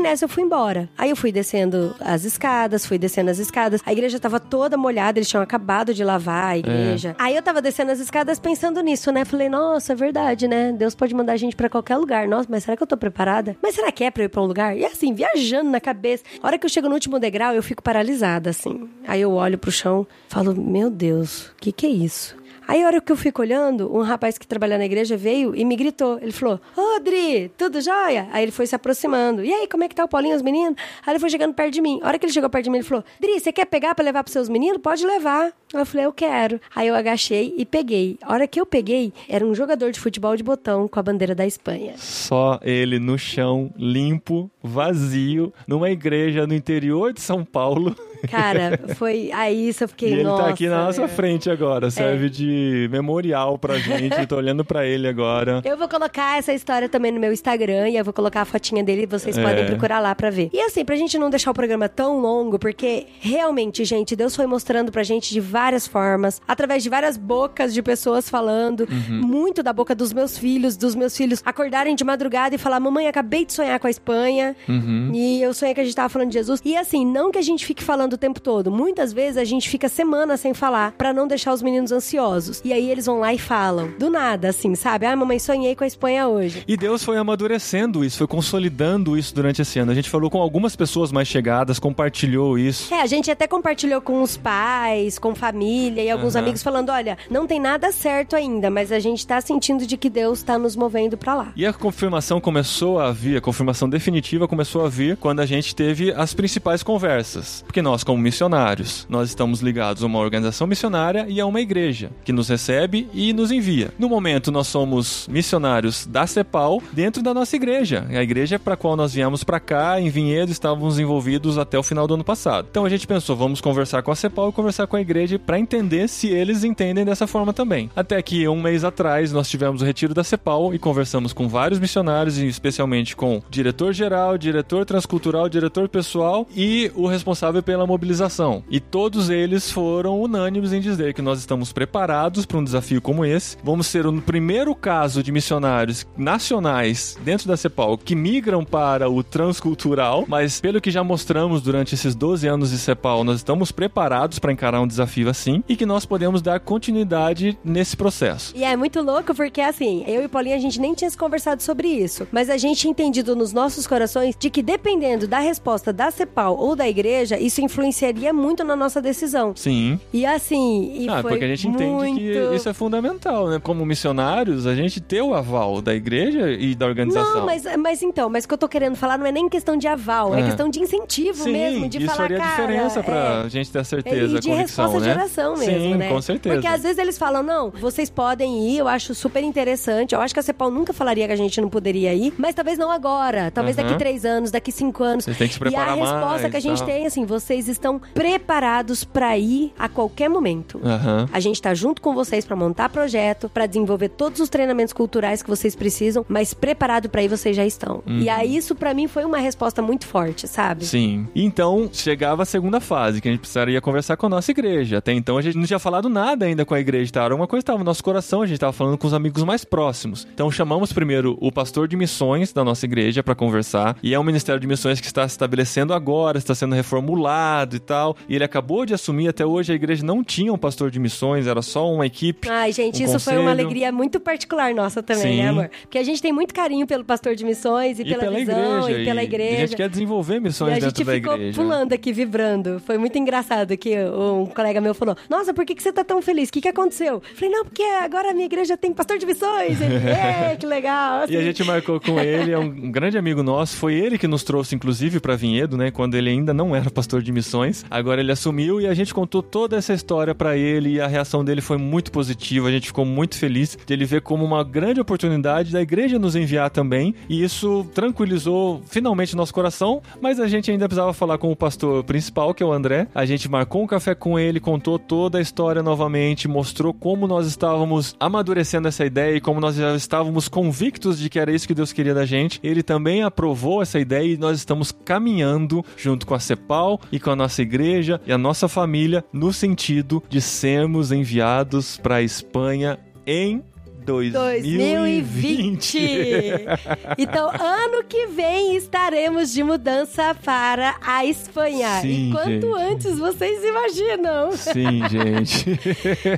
nessa eu fui embora. Aí eu fui descendo as escadas, fui descendo as escadas. A igreja tava toda molhada, eles tinham acabado de lavar a igreja. Aí eu tava descendo as escadas pensando nisso, né? Falei: "Nossa, é verdade, né? Deus pode mandar a gente pra qualquer lugar. Nossa, mas será que eu tô preparada? Mas será que é pra eu ir pra um lugar?" E assim, viajando na cabeça. A hora que eu chego no último degrau, eu fico paralisada, assim. Aí eu olho pro chão, falo, meu Deus, o que que é isso? Aí a hora que eu fico olhando, um rapaz que trabalha na igreja veio e me gritou. Ele falou, Ô, Dri, tudo jóia? Aí ele foi se aproximando. E aí, como é que tá o Paulinho os meninos? Aí ele foi chegando perto de mim. A hora que ele chegou perto de mim, ele falou, Dri, você quer pegar pra levar pros seus meninos? Pode levar. Eu falei, eu quero. Aí eu agachei e peguei. A hora que eu peguei, era um jogador de futebol de botão com a bandeira da Espanha. Só ele no chão, limpo, vazio, numa igreja no interior de São Paulo. Cara, foi. Aí isso eu fiquei, e ele nossa. tá aqui na nossa é. frente agora, serve de memorial pra gente. Tô olhando pra ele agora. Eu vou colocar essa história também no meu Instagram e eu vou colocar a fotinha dele e vocês É. podem procurar lá pra ver. E assim, pra gente não deixar o programa tão longo, porque realmente, gente, Deus foi mostrando pra gente de várias formas, através de várias bocas de pessoas falando, Uhum. muito da boca dos meus filhos, dos meus filhos acordarem de madrugada e falar: "Mamãe, acabei de sonhar com a Espanha". Uhum. E eu sonhei que a gente tava falando de Jesus. E assim, não que a gente fique falando o tempo todo. Muitas vezes a gente fica semanas sem falar pra não deixar os meninos ansiosos. E aí eles vão lá e falam. Do nada, assim, sabe? Ah, mamãe, sonhei com a Espanha hoje. E Deus foi amadurecendo isso, foi consolidando isso durante esse ano. A gente falou com algumas pessoas mais chegadas, compartilhou isso. É, a gente até compartilhou com os pais, com família e alguns Aham. amigos falando: olha, não tem nada certo ainda, mas a gente tá sentindo de que Deus tá nos movendo pra lá. E a confirmação começou a vir, a confirmação definitiva começou a vir quando a gente teve as principais conversas. Porque nós, como missionários, nós estamos ligados a uma organização missionária e a uma igreja que nos recebe e nos envia. No momento, nós somos missionários da CEPAL dentro da nossa igreja. A igreja para a qual nós viemos para cá, em Vinhedo, estávamos envolvidos até o final do ano passado. Então a gente pensou, vamos conversar com a CEPAL e conversar com a igreja para entender se eles entendem dessa forma também. Até que um mês atrás nós tivemos o retiro da CEPAL e conversamos com vários missionários, especialmente com o diretor-geral, diretor transcultural, diretor pessoal e o responsável pela mobilização. E todos eles foram unânimes em dizer que nós estamos preparados para um desafio como esse. Vamos ser o primeiro caso de missionários nacionais dentro da CEPAL que migram para o transcultural, mas pelo que já mostramos durante esses 12 anos de CEPAL, nós estamos preparados para encarar um desafio assim e que nós podemos dar continuidade nesse processo. E é muito louco porque, assim, eu e Paulinha, a gente nem tinha se conversado sobre isso. Mas a gente entendido nos nossos corações de que, dependendo da resposta da CEPAL ou da igreja, isso influenciaria muito na nossa decisão. Sim. E assim, e ah, porque a gente muito... entende que isso é fundamental, né? Como missionários, a gente ter o aval da igreja e da organização. Não, mas, mas então, mas o que eu tô querendo falar não é nem questão de aval, é, É. questão de incentivo Sim, mesmo, de isso falar, faria cara... diferença pra é, gente ter a certeza, e de a convicção, resposta né? de oração mesmo, Sim, né? com certeza. Porque às vezes eles falam, não, vocês podem ir, eu acho super interessante. Eu acho que a CEPAL nunca falaria que a gente não poderia ir, mas talvez não agora. Talvez daqui três anos, daqui cinco anos. Vocês têm que se e a preparar resposta mais, que a gente tem, assim, vocês estão preparados pra ir a qualquer momento. Aham. A gente tá junto com vocês pra montar projeto, pra desenvolver todos os treinamentos culturais que vocês precisam, mas preparado pra ir vocês já estão. E aí isso pra mim foi uma resposta muito forte, sabe? Uhum. Sim. Então, chegava a segunda fase, que a gente precisaria conversar com a nossa igreja. Até então, a gente não tinha falado nada ainda com a igreja, tá? Era uma coisa que estava no nosso coração, a gente estava falando com os amigos mais próximos. Então, chamamos primeiro o pastor de missões da nossa igreja para conversar. E é um ministério de missões que está se estabelecendo agora, está sendo reformulado e tal. E ele acabou de assumir, até hoje a igreja não tinha um pastor de missões, era só uma equipe. Ai, gente, um isso conselho. foi uma alegria muito particular nossa também, Sim. né, amor? Porque a gente tem muito carinho pelo pastor de missões e, E pela, visão igreja. e pela A igreja. gente quer desenvolver E missões a dentro gente da ficou igreja. pulando aqui, vibrando. Foi muito engraçado que um colega meu falou: Nossa, por que, que você tá tão feliz? O que, que aconteceu? Eu Falei, não, porque agora a minha igreja tem pastor de missões. Ele, é, que legal. E a gente marcou com ele, é um grande amigo nosso. Foi ele que nos trouxe, inclusive, para Vinhedo, né? Quando ele ainda não era pastor de missões. Agora ele assumiu e a gente contou toda essa história para ele e a reação dele foi muito positiva. A gente ficou muito feliz de ele ver como uma grande oportunidade da igreja nos enviar também. E isso tranquilizou finalmente nosso coração. Mas a gente ainda precisava falar com o pastor principal, que é o André. A gente marcou um café com ele, contou toda a história novamente, mostrou como nós estávamos amadurecendo essa ideia e como nós já estávamos convictos de que era isso que Deus queria da gente. Ele também aprovou essa ideia e nós estamos caminhando junto com a CEPAL e com a nossa igreja e a nossa família no sentido de sermos enviados para a Espanha em 2020. 2020. então, ano que vem estaremos de mudança para a Espanha. Sim, e quanto gente. antes vocês imaginam? Sim, gente.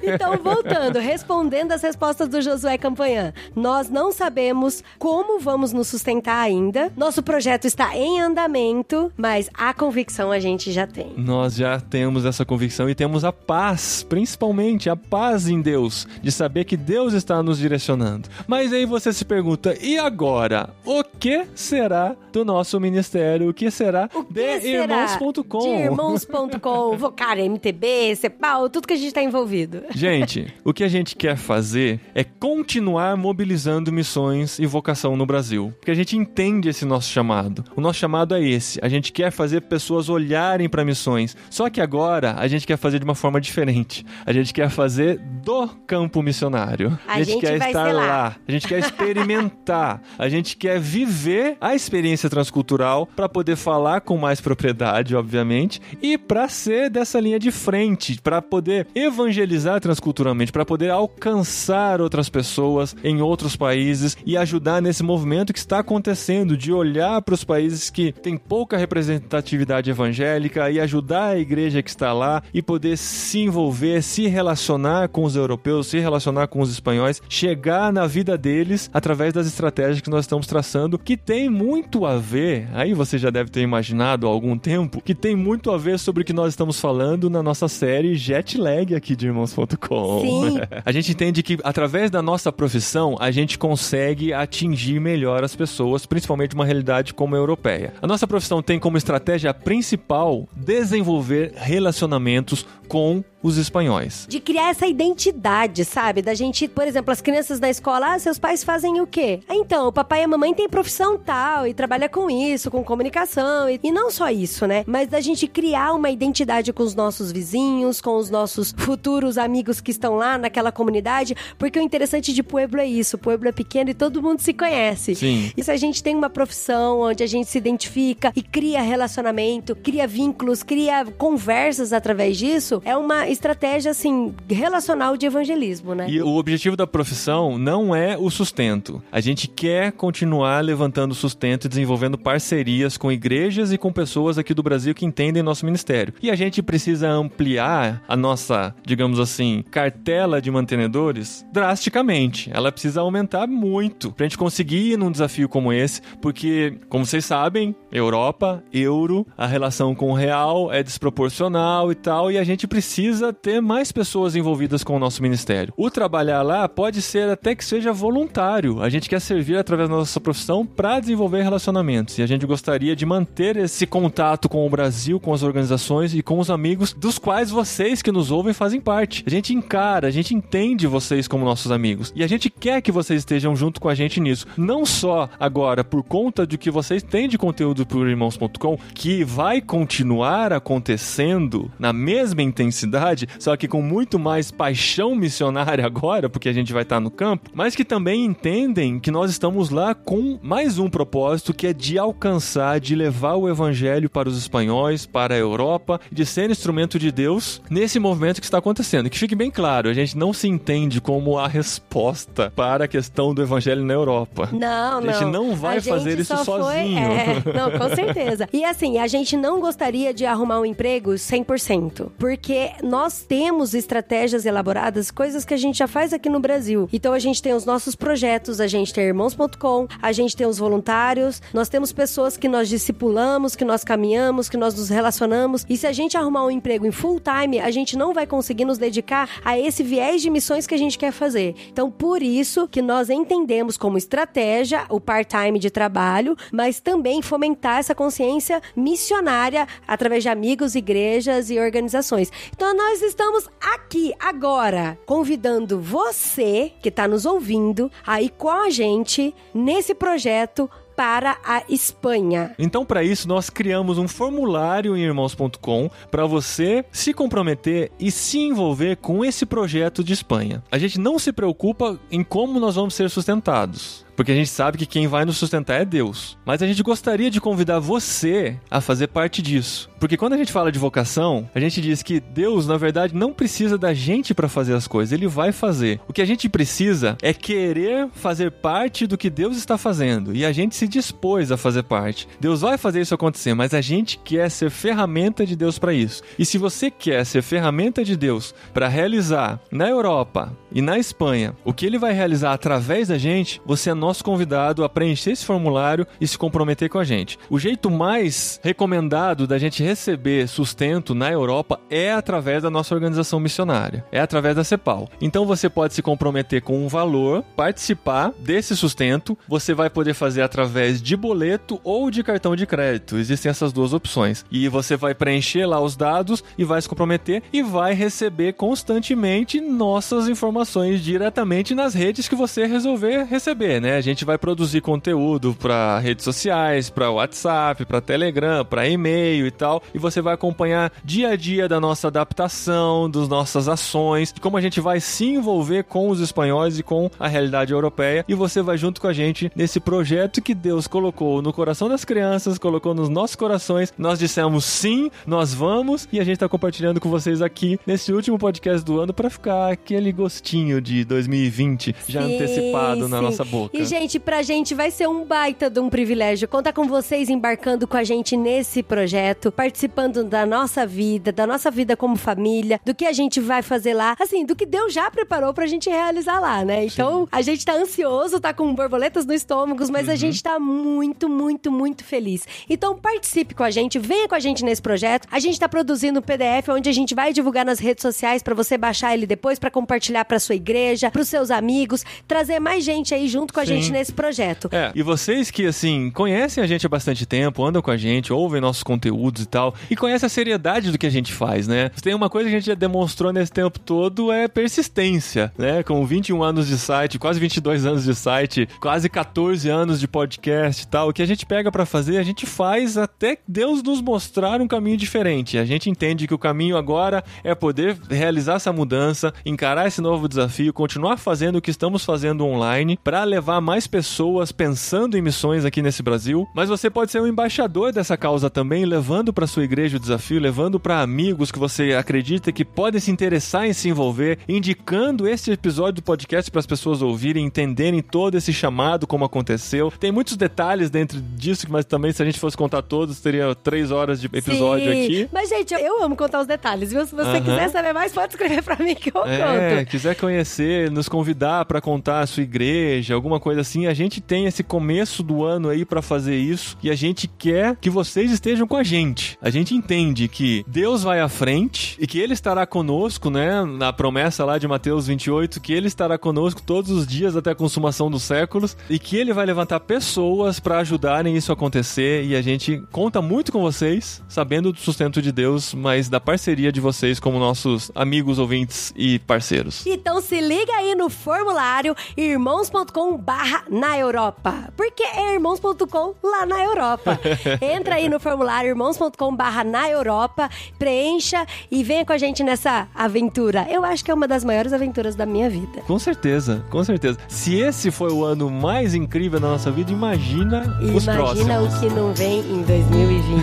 Então, voltando, respondendo as respostas do Josué Campanhã, nós não sabemos como vamos nos sustentar ainda. Nosso projeto está em andamento, mas a convicção a gente já tem. Nós já temos essa convicção e temos a paz, principalmente a paz em Deus, de saber que Deus está nos direcionando. Mas aí você se pergunta, e agora? O que será do nosso ministério? O que será O que de irmãos.com? De irmãos.com, Vocário, MTB, CEPAL, tudo que a gente está envolvido. Gente, o que a gente quer fazer é continuar mobilizando missões e vocação no Brasil. Porque a gente entende esse nosso chamado. O nosso chamado é esse. A gente quer fazer pessoas olharem para missões. Só que agora a gente quer fazer de uma forma diferente. A gente quer fazer do campo missionário. A gente quer estar lá. lá. A gente quer experimentar. a gente quer viver a experiência transcultural para poder falar com mais propriedade, obviamente, e para ser dessa linha de frente, para poder evangelizar transculturalmente, para poder alcançar outras pessoas em outros países e ajudar nesse movimento que está acontecendo de olhar para os países que têm pouca representatividade evangélica e ajudar a igreja que está lá e poder se envolver, se relacionar com os europeus, se relacionar com os espanhóis, chegar na vida deles através das estratégias que nós estamos traçando, que tem muito a ver, aí você já deve ter imaginado há algum tempo, que tem muito a ver sobre o que nós estamos falando na nossa série Jet Lag aqui de irmãos.com. Sim. A gente entende que através da nossa profissão a gente consegue atingir melhor as pessoas, principalmente uma realidade como a europeia. A nossa profissão tem como estratégia principal desenvolver relacionamentos com os espanhóis. De criar essa identidade, sabe? Da gente, por exemplo, as crianças na escola, ah, seus pais fazem o quê? Ah, então, o papai e a mamãe têm profissão tal e trabalha com isso, com comunicação. E, e não só isso, né? Mas da gente criar uma identidade com os nossos vizinhos, com os nossos futuros amigos que estão lá naquela comunidade. Porque o interessante de Pueblo é isso. Pueblo é pequeno e todo mundo se conhece. Sim. E se a gente tem uma profissão onde a gente se identifica e cria relacionamento, cria vínculos, cria conversas através disso, é uma estratégia, assim, relacional de evangelismo, né? E o objetivo da profissão não é o sustento. A gente quer continuar levantando sustento e desenvolvendo parcerias com igrejas e com pessoas aqui do Brasil que entendem nosso ministério. E a gente precisa ampliar a nossa, digamos assim, cartela de mantenedores drasticamente. Ela precisa aumentar muito pra gente conseguir ir num desafio como esse, porque, como vocês sabem, Europa, euro, a relação com o real é desproporcional e tal, e a gente precisa ter mais pessoas envolvidas com o nosso ministério. O trabalhar lá pode ser até que seja voluntário. A gente quer servir através da nossa profissão para desenvolver relacionamentos, e a gente gostaria de manter esse contato com o Brasil, com as organizações e com os amigos dos quais vocês que nos ouvem fazem parte. A gente encara, a gente entende vocês como nossos amigos, e a gente quer que vocês estejam junto com a gente nisso. Não só agora por conta de que vocês têm de conteúdo por irmãos.com, que vai continuar acontecendo na mesma intensidade só que com muito mais paixão missionária agora, porque a gente vai estar no campo, mas que também entendem que nós estamos lá com mais um propósito que é de alcançar, de levar o evangelho para os espanhóis, para a Europa, de ser instrumento de Deus nesse movimento que está acontecendo. Que fique bem claro, a gente não se entende como a resposta para a questão do evangelho na Europa. Não, não. A gente não vai A gente fazer isso só foi- sozinho. é, não, com certeza. E assim, a gente não gostaria de arrumar um emprego 100%, porque nós temos estratégias elaboradas, coisas que a gente já faz aqui no Brasil. Então a gente tem os nossos projetos, a gente tem irmãos.com, a gente tem os voluntários, nós temos pessoas que nós discipulamos, que nós caminhamos, que nós nos relacionamos. E se a gente arrumar um emprego em full time, a gente não vai conseguir nos dedicar a esse viés de missões que a gente quer fazer. Então, por isso que nós entendemos como estratégia o part-time de trabalho, mas também fomentar essa consciência missionária através de amigos, igrejas e organizações. Então, nós estamos aqui agora convidando você que está nos ouvindo aí com a gente nesse projeto para a Espanha. Então, para isso, nós criamos um formulário em irmãos.com para você se comprometer e se envolver com esse projeto de Espanha. A gente não se preocupa em como nós vamos ser sustentados. Porque a gente sabe que quem vai nos sustentar é Deus. Mas a gente gostaria de convidar você a fazer parte disso. Porque quando a gente fala de vocação, a gente diz que Deus, na verdade, não precisa da gente para fazer as coisas, ele vai fazer. O que a gente precisa é querer fazer parte do que Deus está fazendo. E a gente se dispôs a fazer parte. Deus vai fazer isso acontecer, mas a gente quer ser ferramenta de Deus para isso. E se você quer ser ferramenta de Deus para realizar na Europa e na Espanha o que ele vai realizar através da gente, você é nosso convidado a preencher esse formulário e se comprometer com a gente. O jeito mais recomendado da gente receber sustento na Europa é através da nossa organização missionária, é através da CEPAL. Então você pode se comprometer com um valor, participar desse sustento, você vai poder fazer através de boleto ou de cartão de crédito. Existem essas duas opções. E você vai preencher lá os dados e vai se comprometer e vai receber constantemente nossas informações diretamente nas redes que você resolver receber, né? A gente vai produzir conteúdo para redes sociais, para WhatsApp, para Telegram, para e-mail e tal, e você vai acompanhar dia a dia da nossa adaptação, das nossas ações, de como a gente vai se envolver com os espanhóis e com a realidade europeia, e você vai junto com a gente nesse projeto que Deus colocou no coração das crianças, colocou nos nossos corações. Nós dissemos sim, nós vamos, e a gente está compartilhando com vocês aqui nesse último podcast do ano para ficar aquele gostinho de 2020 já Sim, antecipado na sim. nossa boca. E, gente, pra gente vai ser um baita de um privilégio contar com vocês embarcando com a gente nesse projeto, participando da nossa vida, da nossa vida como família, do que a gente vai fazer lá, assim, do que Deus já preparou pra gente realizar lá, né? Então, a gente tá ansioso, tá com borboletas no estômago, mas Uhum. a gente tá muito, muito, muito feliz. Então, participe com a gente, venha com a gente nesse projeto. A gente tá produzindo um PDF onde a gente vai divulgar nas redes sociais pra você baixar ele depois pra compartilhar pra sua igreja, pros seus amigos, trazer mais gente aí junto com a Sim. gente nesse projeto. É, e vocês que, assim, conhecem a gente há bastante tempo, andam com a gente, ouvem nossos conteúdos e tal, e conhecem a seriedade do que a gente faz, né? Tem uma coisa que a gente já demonstrou nesse tempo todo é persistência, né? Com 21 anos de site, quase 22 anos de site, quase 14 anos de podcast e tal, o que a gente pega pra fazer, a gente faz até Deus nos mostrar um caminho diferente. A gente entende que o caminho agora é poder realizar essa mudança, encarar esse novo desafio, continuar fazendo o que estamos fazendo online para levar mais pessoas pensando em missões aqui nesse Brasil. Mas você pode ser um embaixador dessa causa também, levando para sua igreja o desafio, levando para amigos que você acredita que podem se interessar em se envolver, indicando esse episódio do podcast para as pessoas ouvirem, entenderem todo esse chamado, como aconteceu. Tem muitos detalhes dentro disso, mas também se a gente fosse contar todos, teria três horas de episódio Sim. aqui. Mas, gente, eu, amo contar os detalhes, viu? Se você Aham. quiser saber mais, pode escrever pra mim que eu É, conto. quiser conhecer, nos convidar para contar a sua igreja, alguma coisa assim, a gente tem esse começo do ano aí para fazer isso e a gente quer que vocês estejam com a gente. A gente entende que Deus vai à frente e que ele estará conosco, né, na promessa lá de Mateus 28, que ele estará conosco todos os dias até a consumação dos séculos e que ele vai levantar pessoas para ajudarem isso a acontecer e a gente conta muito com vocês, sabendo do sustento de Deus, mas da parceria de vocês como nossos amigos, ouvintes e parceiros. E Então se liga aí no formulário irmãos.com barra na Europa. Porque é irmãos.com lá na Europa. Entra aí no formulário irmãos.com barra na Europa, preencha e venha com a gente nessa aventura. Eu acho que é uma das maiores aventuras da minha vida. Com certeza, com certeza. Se esse foi o ano mais incrível da nossa vida, imagina, os próximos. Imagina o que não vem em 2020.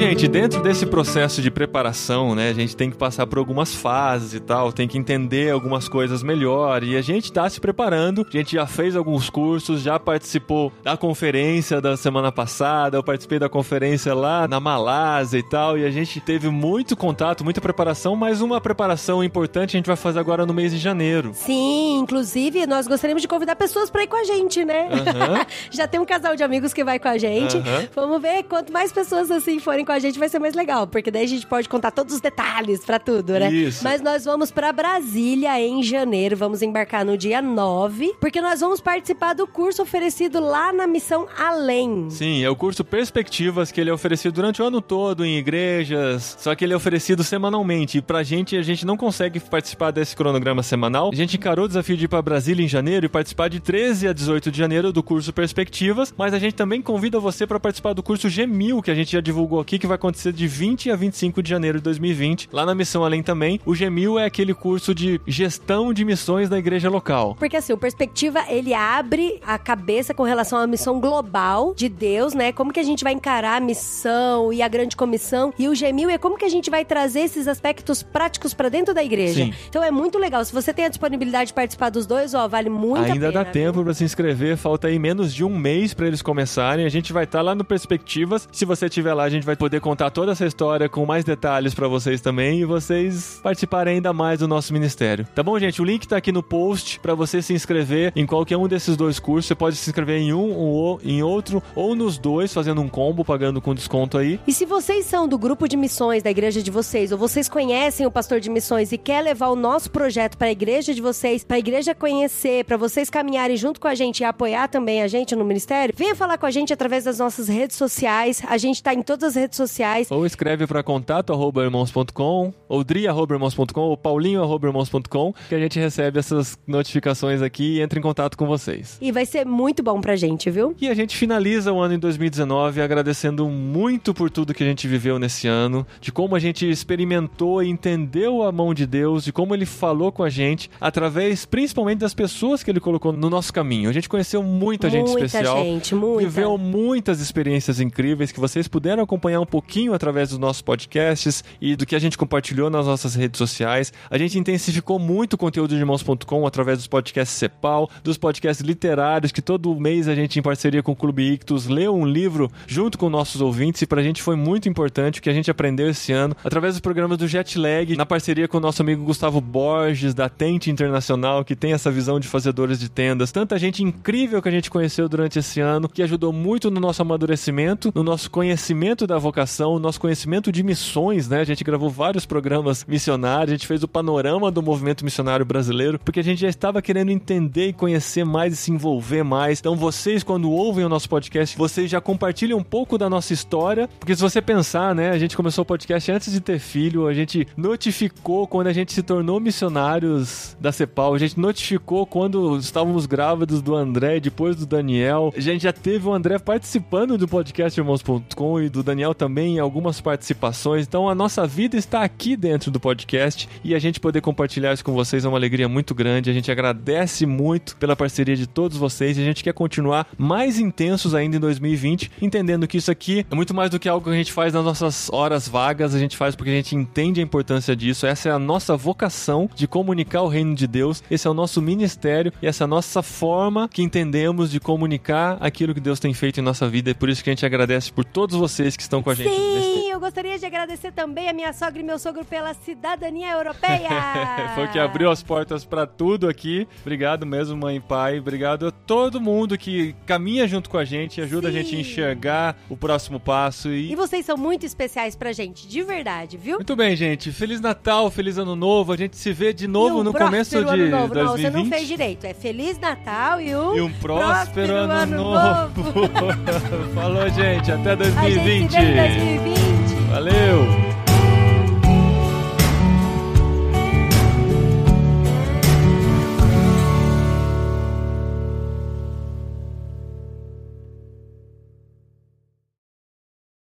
gente, dentro desse processo de preparação, né, a gente tem que passar por algumas fases e tal, tem que entender algumas coisas melhor. E a gente está se preparando, a gente já fez alguns cursos, já participou da conferência da semana passada, eu participei da conferência lá na Malásia e tal, e a gente teve muito contato, muita preparação, mas uma preparação importante a gente vai fazer agora no mês de janeiro. Sim, inclusive nós gostaríamos de convidar pessoas para ir com a gente, né? Aham. Já tem um casal de amigos que vai com a gente. Aham. Vamos ver quanto mais pessoas assim forem com a gente vai ser mais legal, porque daí a gente pode contar todos os detalhes pra tudo, né? Isso. Mas nós vamos pra Brasília em janeiro, vamos embarcar no dia 9, porque nós vamos participar do curso oferecido lá na Missão Além. Sim, é o curso Perspectivas que ele é oferecido durante o ano todo em igrejas, só que ele é oferecido semanalmente. E pra gente, a gente não consegue participar desse cronograma semanal. A gente encarou o desafio de ir pra Brasília em janeiro e participar de 13 a 18 de janeiro do curso Perspectivas, mas a gente também convida você para participar do curso G1000, que a gente já divulgou aqui, que vai acontecer de 20 a 25 de janeiro de 2020, lá na Missão Além também. O G1000 é aquele curso de gestão de missões da igreja local. Porque assim, o Perspectiva, ele abre a cabeça com relação à missão global de Deus, né? Como que a gente vai encarar a missão e a grande comissão. E o G1000 é como que a gente vai trazer esses aspectos práticos pra dentro da igreja. Sim. Então é muito legal. Se você tem a disponibilidade de participar dos dois, ó, vale muito a Ainda pena. dá tempo para se inscrever, falta aí menos de um mês para eles começarem. A gente vai estar lá no Perspectivas. Se você estiver lá, a gente vai poder contar toda essa história com mais detalhes para vocês também e vocês participarem ainda mais do nosso ministério. Tá bom, gente? O link tá aqui no post para você se inscrever em qualquer um desses dois cursos. Você pode se inscrever em um ou em outro ou nos dois, fazendo um combo, pagando com desconto aí. E se vocês são do grupo de missões da igreja de vocês, ou vocês conhecem o pastor de missões e quer levar o nosso projeto para a igreja de vocês, para a igreja conhecer, para vocês caminharem junto com a gente e apoiar também a gente no ministério, venha falar com a gente através das nossas redes sociais. A gente tá em todas as redes sociais. Ou escreve para contato arroba irmãos.com, ou dri arroba irmãos.com, ou paulinho arroba irmãos.com, que a gente recebe essas notificações aqui e entra em contato com vocês. E vai ser muito bom pra gente, viu? E a gente finaliza o ano em 2019 agradecendo muito por tudo que a gente viveu nesse ano, de como a gente experimentou e entendeu a mão de Deus, de como ele falou com a gente, através principalmente das pessoas que ele colocou no nosso caminho. A gente conheceu muita, gente Muita especial. gente, muita. Viveu muitas experiências incríveis que vocês puderam acompanhar um pouquinho através dos nossos podcasts e do que a gente compartilhou nas nossas redes sociais. A gente intensificou muito o conteúdo de irmãos.com através dos podcasts Cepal, dos podcasts literários, que todo mês a gente, em parceria com o Clube Ictus, leu um livro junto com nossos ouvintes e pra gente foi muito importante o que a gente aprendeu esse ano através dos programas do Jetlag, na parceria com o nosso amigo Gustavo Borges, da Tente Internacional, que tem essa visão de fazedores de tendas. Tanta gente incrível que a gente conheceu durante esse ano, que ajudou muito no nosso amadurecimento, no nosso conhecimento da vocação, no nosso conhecimento de missões, né? A gente gravou vários programas missionários, a gente fez o panorama do movimento missionário brasileiro, porque a gente já estava querendo entender e conhecer mais e se envolver mais. Então, vocês, quando ouvem o nosso podcast, vocês já compartilham um pouco da nossa história, porque se você pensar, né, a gente começou o podcast antes de ter filho, a gente notificou quando a gente se tornou missionários da CEPAL, a gente notificou quando estávamos grávidos do André depois do Daniel. A gente já teve o André participando do podcast Irmãos.com e do Daniel também algumas participações. Então a nossa vida está aqui dentro do podcast e a gente poder compartilhar isso com vocês é uma alegria muito grande. A gente agradece muito pela parceria de todos vocês e a gente quer continuar mais intensos ainda em 2020, entendendo que isso aqui é muito mais do que algo que a gente faz nas nossas horas vagas, a gente faz porque a gente entende a importância disso. Essa é a nossa vocação de comunicar o reino de Deus, esse é o nosso ministério e essa é a nossa forma que entendemos de comunicar aquilo que Deus tem feito em nossa vida. É por isso que a gente agradece por todos vocês que estão com com a gente. Sim, eu gostaria de agradecer também a minha sogra e meu sogro pela cidadania europeia. Foi que abriu as portas pra tudo aqui. Obrigado mesmo, mãe e pai. Obrigado a todo mundo que caminha junto com a gente, ajuda a Sim. gente a enxergar o próximo passo E vocês são muito especiais pra gente, de verdade, viu? Muito bem, gente. Feliz Natal, feliz ano novo. A gente se vê de novo E um no começo próspero de ano novo. 2020. Não, você não fez direito. É Feliz Natal e um, E um próspero, ano, novo. Falou, gente. Até A gente 2020. Se vê em 2020. Valeu.